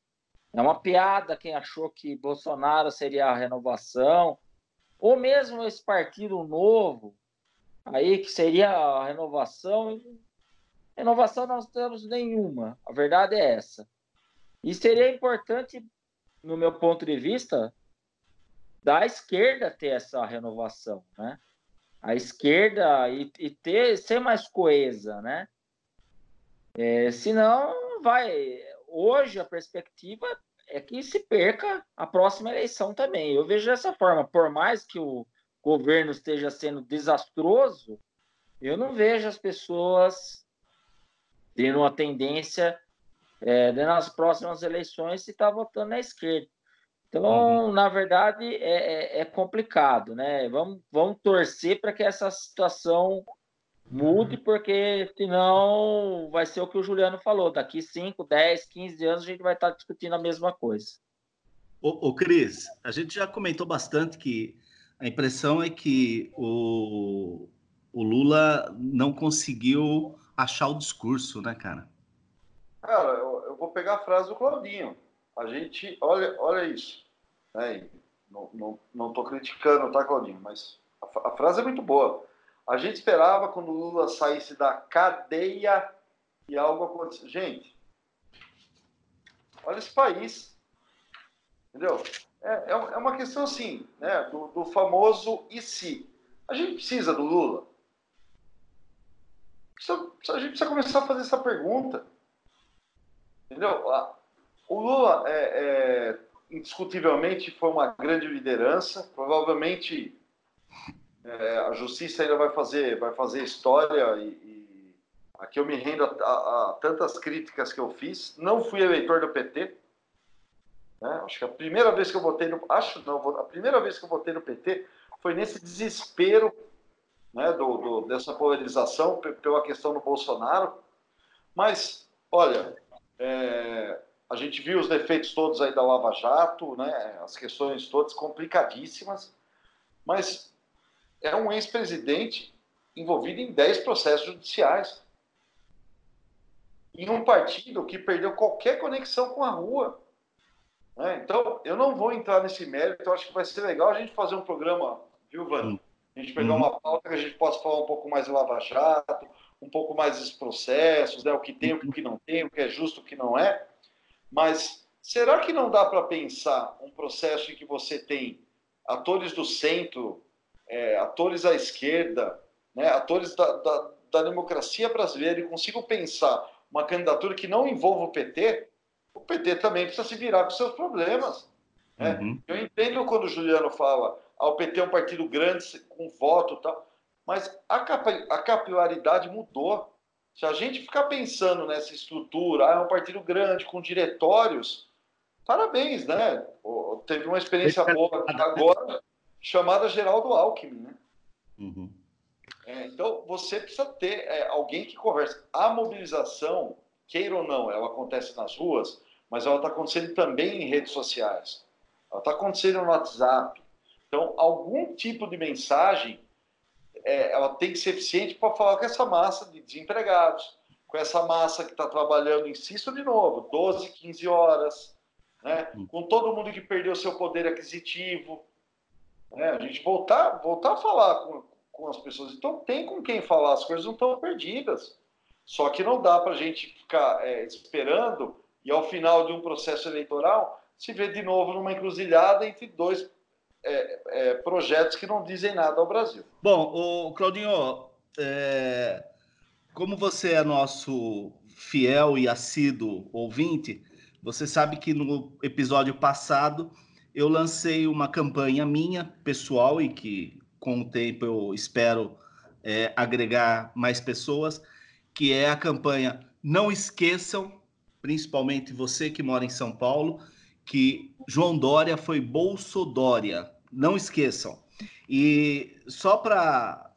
É uma piada quem achou que Bolsonaro seria a renovação, ou mesmo esse partido novo, aí que seria a renovação. Renovação nós temos nenhuma, a verdade é essa. E seria importante, no meu ponto de vista, da esquerda ter essa renovação, né? A esquerda e, e ter ser mais coesa, né? É, senão vai. Hoje a perspectiva é que se perca a próxima eleição também. Eu vejo dessa forma, por mais que o governo esteja sendo desastroso, eu não vejo as pessoas tendo uma tendência é, nas próximas eleições se está votando na esquerda. Então, uhum. na verdade, é, é, é, complicado, né? Vamos, vamos torcer para que essa situação mude, porque senão vai ser o que o Juliano falou. Daqui 5, 10, 15 anos a gente vai estar discutindo a mesma coisa. Ô, ô Cris, a gente já comentou bastante que a impressão é que o, o Lula não conseguiu achar o discurso, né, cara? Cara, eu, eu vou pegar a frase do Claudinho. A gente, olha, olha isso. Né? Não, não, não tô criticando, tá, Claudinho? Mas a, a frase é muito boa. A gente esperava quando o Lula saísse da cadeia e algo acontecesse. Gente, olha esse país. Entendeu? É, é, é uma questão assim, né? Do, do famoso e se. A gente precisa do Lula? a gente precisa começar a fazer essa pergunta. Entendeu? O Lula, é, é, indiscutivelmente, foi uma grande liderança. Provavelmente é, a justiça ainda vai fazer, vai fazer história e, e aqui eu me rendo a, a, a, tantas críticas que eu fiz. Não fui eleitor do PT. Né? Acho que a primeira vez que eu votei no, acho não, a primeira vez que eu votei no PT foi nesse desespero né, do, do, dessa polarização pela questão do Bolsonaro. Mas, olha, é, a gente viu os defeitos todos aí da Lava Jato, né, as questões todas complicadíssimas, mas é um ex-presidente envolvido em 10 processos judiciais. Em um partido que perdeu qualquer conexão com a rua. Né? Então, eu não vou entrar nesse mérito, eu acho que vai ser legal a gente fazer um programa, viu, Van? A gente pegar uhum. uma pauta que a gente possa falar um pouco mais de Lava Jato, um pouco mais dos processos, né? o que tem, o que não tem, o que é justo, o que não é. Mas será que não dá para pensar um processo em que você tem atores do centro é, atores à esquerda, né, atores da, da, da, democracia brasileira e consigam pensar uma candidatura que não envolva o PT, o PT também precisa se virar com seus problemas. Né? Uhum. Eu entendo quando o Juliano fala ah, o PT é um partido grande, com voto e tal, mas a, a capilaridade mudou. Se a gente ficar pensando nessa estrutura, ah, é um partido grande, com diretórios, parabéns, né? Teve uma experiência boa agora, chamada Geraldo Alckmin, né? Uhum. É, então, você precisa ter é, alguém que converse. A mobilização, queira ou não, ela acontece nas ruas, mas ela está acontecendo também em redes sociais. Ela está acontecendo no WhatsApp. Então, algum tipo de mensagem é, ela tem que ser eficiente para falar com essa massa de desempregados, com essa massa que está trabalhando, insisto de novo, 12, 15 horas, né? Hum. com todo mundo que perdeu seu poder aquisitivo. Né? A gente voltar, voltar a falar com, com as pessoas. Então, tem com quem falar, as coisas não estão perdidas. Só que não dá para a gente ficar é, esperando e, ao final de um processo eleitoral, se ver de novo numa encruzilhada entre dois é, é, projetos que não dizem nada ao Brasil. Bom, o Claudinho, é, como você é nosso fiel e assíduo ouvinte, você sabe que no episódio passado eu lancei uma campanha minha, pessoal, e que com o tempo eu espero é, agregar mais pessoas, que é a campanha Não Esqueçam, principalmente você que mora em São Paulo, que João Dória foi Bolsodória. Não esqueçam. E só para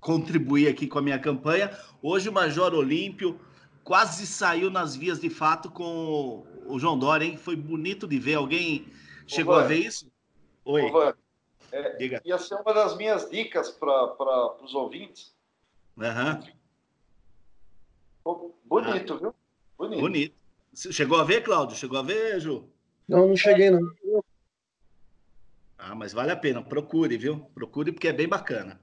contribuir aqui com a minha campanha, hoje o Major Olímpio quase saiu nas vias de fato com o João Dória, hein? Foi bonito de ver. Alguém chegou a ver isso? Oi. Ô, é, Diga. Ia ser uma das minhas dicas para os ouvintes. Uhum. Bonito, ah. viu? Bonito. Bonito. Chegou a ver, Cláudio? Chegou a ver, Ju? Não, não cheguei, não. Ah, mas vale a pena. Procure, viu? Procure porque é bem bacana.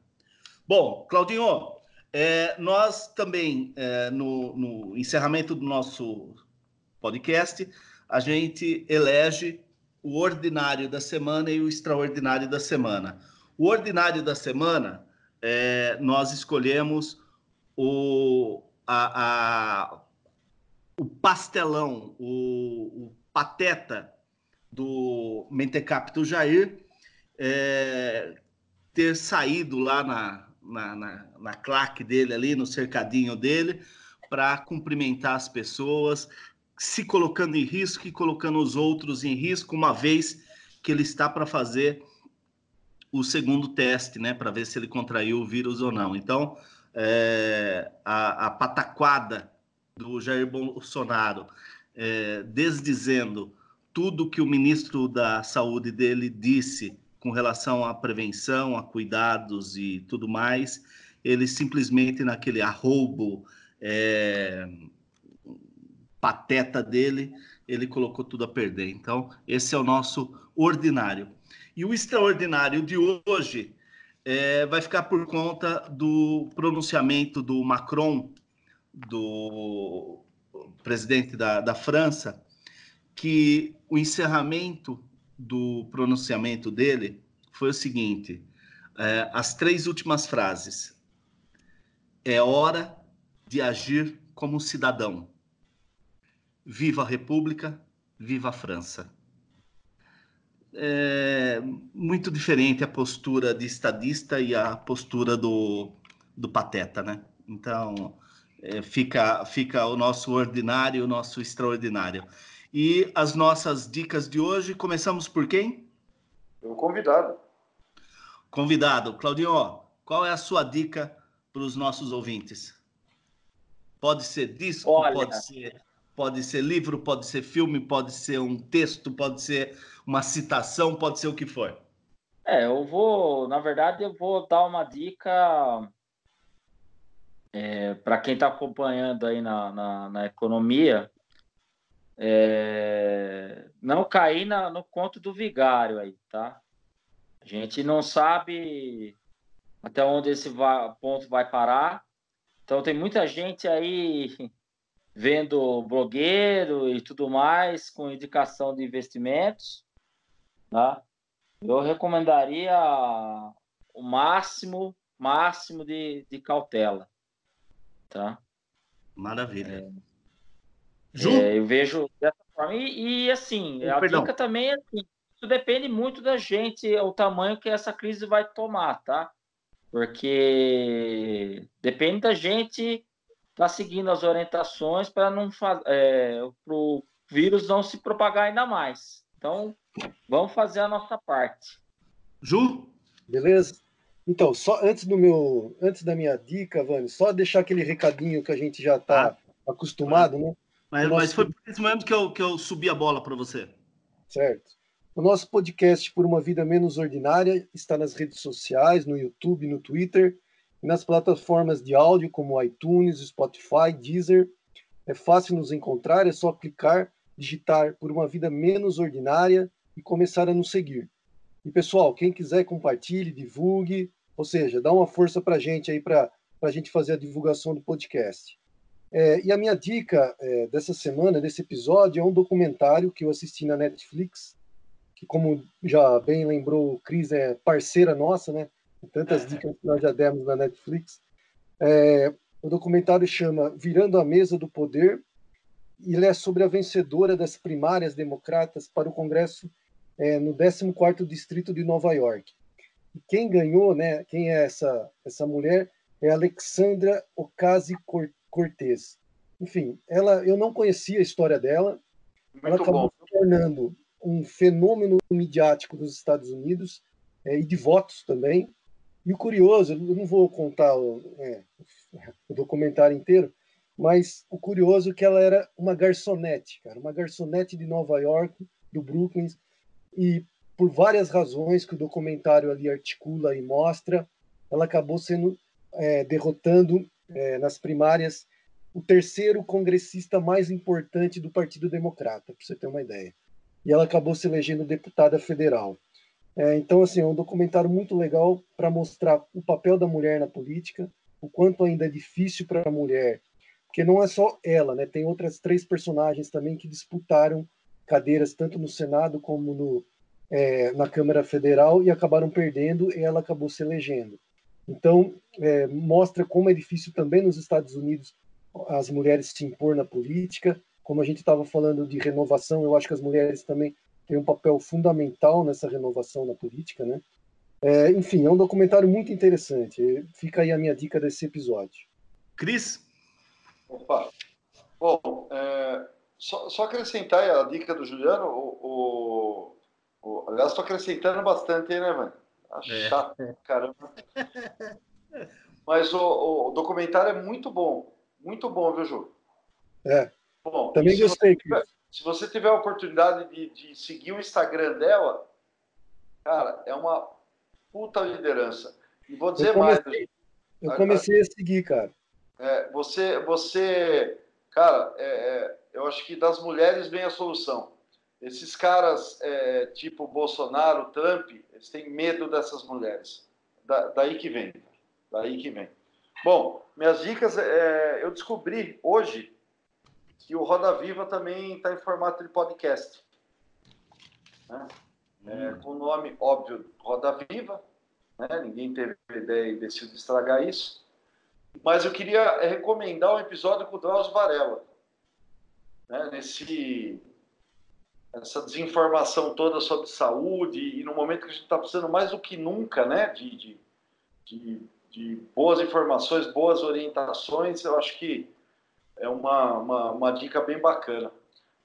Bom, Claudinho, é, nós também, é, no, no, encerramento do nosso podcast, a gente elege o ordinário da semana e o extraordinário da semana. O ordinário da semana, é, nós escolhemos o, a, a, o pastelão, o, o pateta do Mentecapto Jair é, ter saído lá na, na, na, na claque dele ali, no cercadinho dele, para cumprimentar as pessoas, se colocando em risco e colocando os outros em risco, uma vez que ele está para fazer o segundo teste, né, para ver se ele contraiu o vírus ou não. Então, é, a, a, pataquada do Jair Bolsonaro, é, desdizendo tudo que o ministro da Saúde dele disse com relação à prevenção, a cuidados e tudo mais, ele simplesmente naquele arrobo é, pateta dele, ele colocou tudo a perder. Então, esse é o nosso ordinário. E o extraordinário de hoje é, vai ficar por conta do pronunciamento do Macron, do presidente da, da França, que o encerramento do pronunciamento dele foi o seguinte: é, as três últimas frases. É hora de agir como cidadão. Viva a República, viva a França. É muito diferente a postura de estadista e a postura do, do pateta, né? Então, é, fica, fica o nosso ordinário, o nosso extraordinário. E as nossas dicas de hoje, começamos por quem? O convidado. Convidado. Claudinho, qual é a sua dica para os nossos ouvintes? Pode ser disco, Olha, pode ser, pode ser livro, pode ser filme, pode ser um texto, pode ser uma citação, pode ser o que for. É, eu vou, na verdade, eu vou dar uma dica é, para quem está acompanhando aí na, na, na economia, é, não cair na, no conto do vigário aí, tá? A gente não sabe até onde esse vai, ponto vai parar. Então tem muita gente aí vendo blogueiro e tudo mais com indicação de investimentos, tá? Eu recomendaria o máximo, máximo de, de cautela, tá? Maravilha. É, é, eu vejo dessa forma. E, e assim, a Perdão. dica também é assim, isso depende muito da gente, o tamanho que essa crise vai tomar, tá? Porque depende da gente estar tá seguindo as orientações para não é, o vírus não se propagar ainda mais. Então, vamos fazer a nossa parte. Ju? Beleza? Então, só antes do meu, antes da minha dica, Vani, só deixar aquele recadinho que a gente já está ah. acostumado, né? Mas, mas foi por isso mesmo que eu, que eu subi a bola para você. Certo. O nosso podcast Por uma Vida Menos Ordinária está nas redes sociais, no YouTube, no Twitter e nas plataformas de áudio como iTunes, Spotify, Deezer. É fácil nos encontrar, é só clicar, digitar Por uma Vida Menos Ordinária e começar a nos seguir. E pessoal, quem quiser compartilhe, divulgue, ou seja, dá uma força para a gente aí para a gente fazer a divulgação do podcast. É, e a minha dica é, dessa semana, desse episódio, é um documentário que eu assisti na Netflix, que, como já bem lembrou o Cris, é parceira nossa, né? Tantas dicas que nós já demos na Netflix. É, o documentário chama Virando a Mesa do Poder, e ele é sobre a vencedora das primárias democratas para o Congresso é, no 14º Distrito de Nova York. E quem ganhou, né, quem é essa, essa mulher, é Alexandra Ocasio-Cortez. Enfim, ela, eu não conhecia a história dela, Muito ela acabou bom. se tornando um fenômeno midiático dos Estados Unidos é, e de votos também. E o curioso, eu não vou contar o, é, o documentário inteiro, mas o curioso é que ela era uma garçonete, cara, uma garçonete de Nova York, do Brooklyn, e por várias razões que o documentário ali articula e mostra, ela acabou sendo é, derrotando é, nas primárias o terceiro congressista mais importante do Partido Democrata, para você ter uma ideia e ela acabou se elegendo deputada federal. É, então, assim, é um documentário muito legal para mostrar o papel da mulher na política, o quanto ainda é difícil para a mulher, porque não é só ela, né? Tem outras três personagens também que disputaram cadeiras tanto no Senado como no, é, na Câmara Federal e acabaram perdendo e ela acabou se elegendo. Então, é, mostra como é difícil também nos Estados Unidos as mulheres se impor na política, como a gente estava falando de renovação, eu acho que as mulheres também têm um papel fundamental nessa renovação na política, né? É, enfim, é um documentário muito interessante. Fica aí a minha dica desse episódio. Cris? Opa. Bom, é, só, só, acrescentar a dica do Juliano, o, o, o aliás, estou acrescentando bastante aí, né, mano? Tá é. Chato, caramba. Mas o, o, documentário é muito bom, muito bom, viu, Ju? É. Bom, Também se gostei. Você tiver, se você tiver a oportunidade de, de seguir o Instagram dela, cara, é uma puta liderança. E vou dizer eu comecei, mais. Eu comecei a, seguir, cara. É, você, você, cara, é, é, eu acho que das mulheres vem a solução. Esses caras, é, tipo Bolsonaro, Trump, eles têm medo dessas mulheres. Da, daí que vem. Daí que vem. Bom, minhas dicas, é, eu descobri hoje que o Roda Viva também está em formato de podcast. Né? É, hum. com o nome óbvio Roda Viva. Né? Ninguém teve ideia e decidiu estragar isso. Mas eu queria recomendar um episódio com o Drauzio Varela. Né? Nesse, essa desinformação toda sobre saúde e no momento que a gente está precisando mais do que nunca né? de, de, de, de boas informações, boas orientações, eu acho que é uma, uma, uma, dica bem bacana.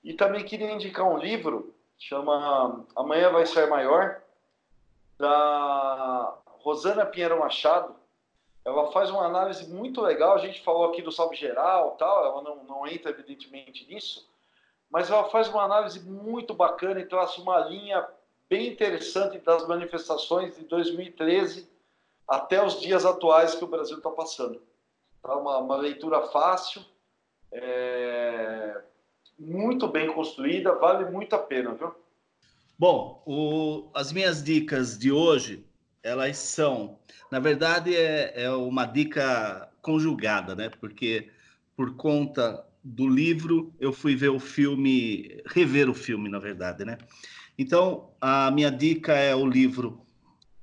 E também queria indicar um livro, chama Amanhã Vai Ser Maior, da Rosana Pinheiro Machado. Ela faz uma análise muito legal, a gente falou aqui do salve geral tal, ela não, não entra evidentemente nisso, mas ela faz uma análise muito bacana e traça uma linha bem interessante das manifestações de 2013 até os dias atuais que o Brasil está passando. Tá uma, uma leitura fácil, é, muito bem construída, vale muito a pena, viu? Bom, o, as minhas dicas de hoje, elas são, na verdade, é, é uma dica conjugada, né? Porque por conta do livro, eu fui ver o filme, rever o filme, na verdade, né? Então, a minha dica é o livro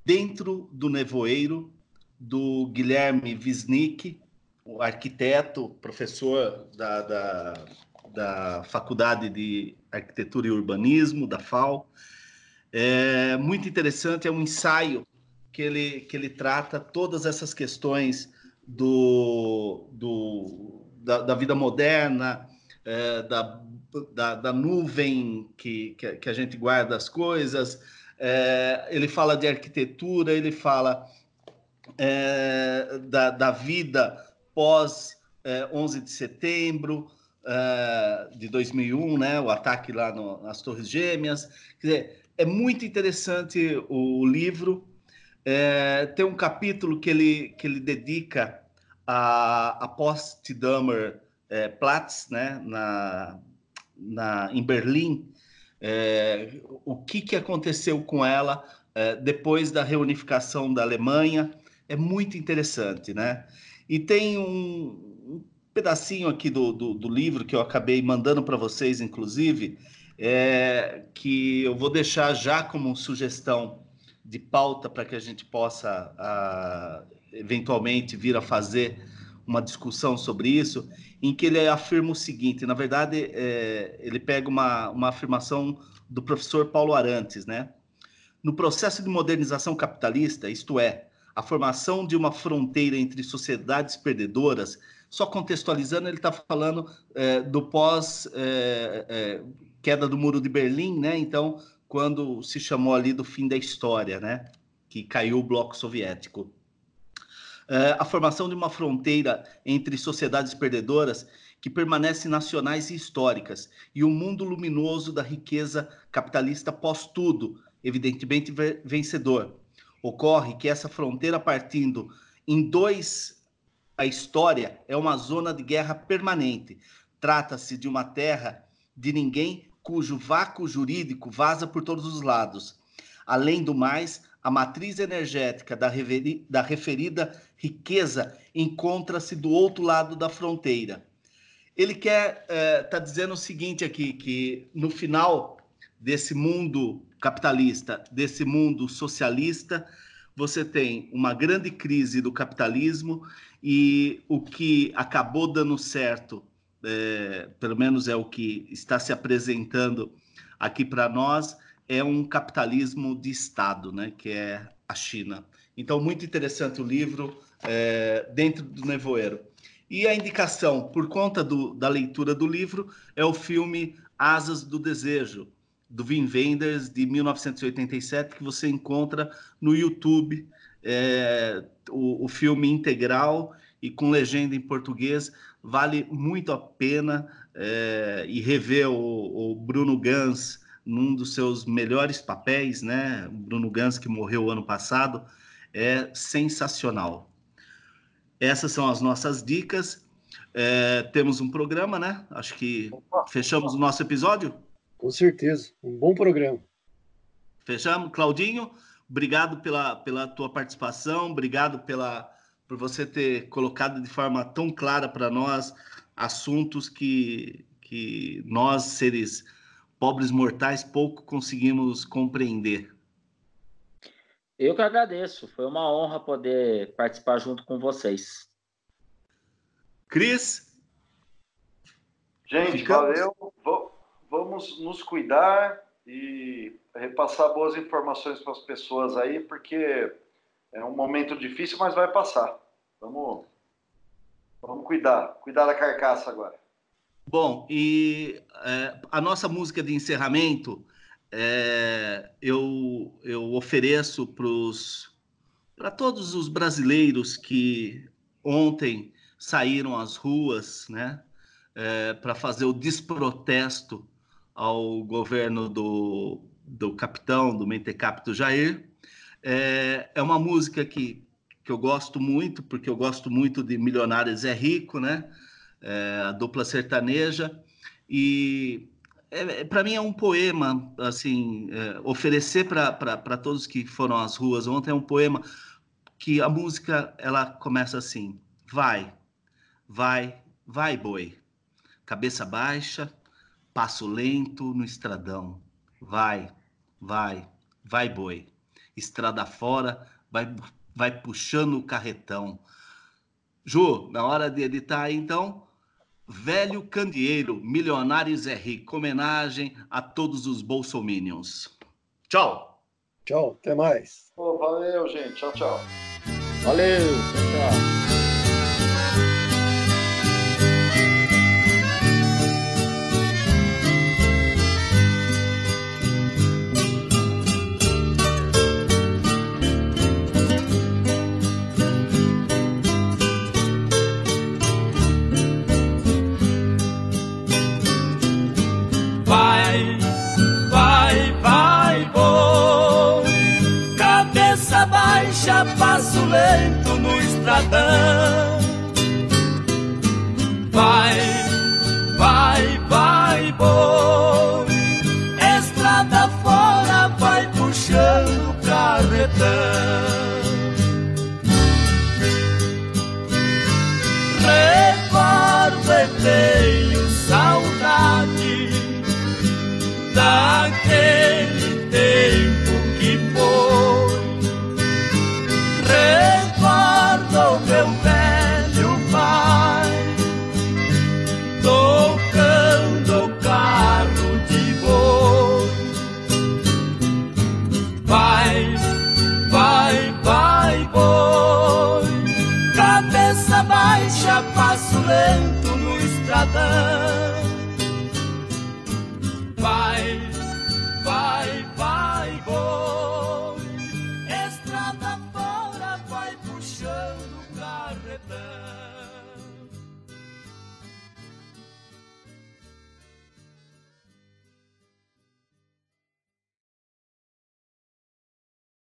Dentro do Nevoeiro, do Guilherme Wisnik, o arquiteto, professor da, da, da Faculdade de Arquitetura e Urbanismo, da FAO. É muito interessante, é um ensaio que ele, que ele trata todas essas questões do, do, da, da vida moderna, é, da, da, da, nuvem que, que, que, a gente guarda as coisas. É, ele fala de arquitetura, ele fala é, da, da vida pós é, 11 de setembro, uh, de 2001, né? O ataque lá no, nas Torres Gêmeas. Quer dizer, é muito interessante o, o livro. É, tem um capítulo que ele, que ele dedica a, a Potsdamer é, Platz, né? Na, na, em Berlim. É, o que, que aconteceu com ela é, depois da reunificação da Alemanha é muito interessante, né? E tem um, um pedacinho aqui do, do, do, livro que eu acabei mandando para vocês, inclusive, é, que eu vou deixar já como sugestão de pauta para que a gente possa a, eventualmente vir a fazer uma discussão sobre isso, em que ele afirma o seguinte: na verdade, é, ele pega uma, uma afirmação do professor Paulo Arantes, né? No processo de modernização capitalista, isto é, a formação de uma fronteira entre sociedades perdedoras, só contextualizando, ele está falando é, do pós é, é, queda do muro de Berlim, né? Então, quando se chamou ali do fim da história, né? Que caiu o bloco soviético. É, a formação de uma fronteira entre sociedades perdedoras que permanecem nacionais e históricas, e o mundo luminoso da riqueza capitalista pós-tudo, evidentemente vencedor. Ocorre que essa fronteira partindo em dois a história é uma zona de guerra permanente. Trata-se de uma terra de ninguém cujo vácuo jurídico vaza por todos os lados. Além do mais, a matriz energética da, referi da referida riqueza encontra-se do outro lado da fronteira. Ele quer estar é, tá dizendo o seguinte aqui, que no final desse mundo capitalista, desse mundo socialista, você tem uma grande crise do capitalismo e o que acabou dando certo, é, pelo menos é o que está se apresentando aqui para nós, é um capitalismo de Estado, né, que é a China. Então, muito interessante o livro, é, dentro do Nevoeiro. E a indicação, por conta do, da leitura do livro, é o filme Asas do Desejo, do Wim Wenders, de 1987, que você encontra no YouTube, é, o, o, filme integral e com legenda em português. Vale muito a pena é, e rever o, o, Bruno Gans num dos seus melhores papéis, né? O Bruno Gans, que morreu ano passado, é sensacional. Essas são as nossas dicas. É, temos um programa, né? Acho que fechamos o nosso episódio. Com certeza, um bom programa. Fechamos, Claudinho. Obrigado pela, pela tua participação, obrigado pela por você ter colocado de forma tão clara para nós assuntos que, que nós, seres pobres mortais, pouco conseguimos compreender. Eu que agradeço, foi uma honra poder participar junto com vocês. Cris? Gente, Ficamos. valeu vamos nos cuidar e repassar boas informações para as pessoas aí, porque é um momento difícil, mas vai passar. Vamos, vamos cuidar, cuidar da carcaça agora. Bom, e é, a nossa música de encerramento é, eu, eu ofereço para todos os brasileiros que ontem saíram às ruas, né, é, para fazer o desprotesto ao governo do, do capitão, do mentecapto Jair. É, é uma música que, que eu gosto muito, porque eu gosto muito de Milionários é Rico, né? É, a dupla sertaneja. E é, para mim é um poema, assim, é, oferecer para todos que foram às ruas ontem é um poema que a música ela começa assim: vai, vai, vai, boi, cabeça baixa, Passo lento no estradão. Vai, vai, vai boi. Estrada fora, vai, vai puxando o carretão. Ju, na hora de editar aí, então, Velho Candeeiro, Milionários é Rico, homenagem a todos os bolsominions. Tchau. Tchau, até mais. Oh, valeu, gente. Tchau, tchau. Valeu, tchau, tchau. Lento no estradão.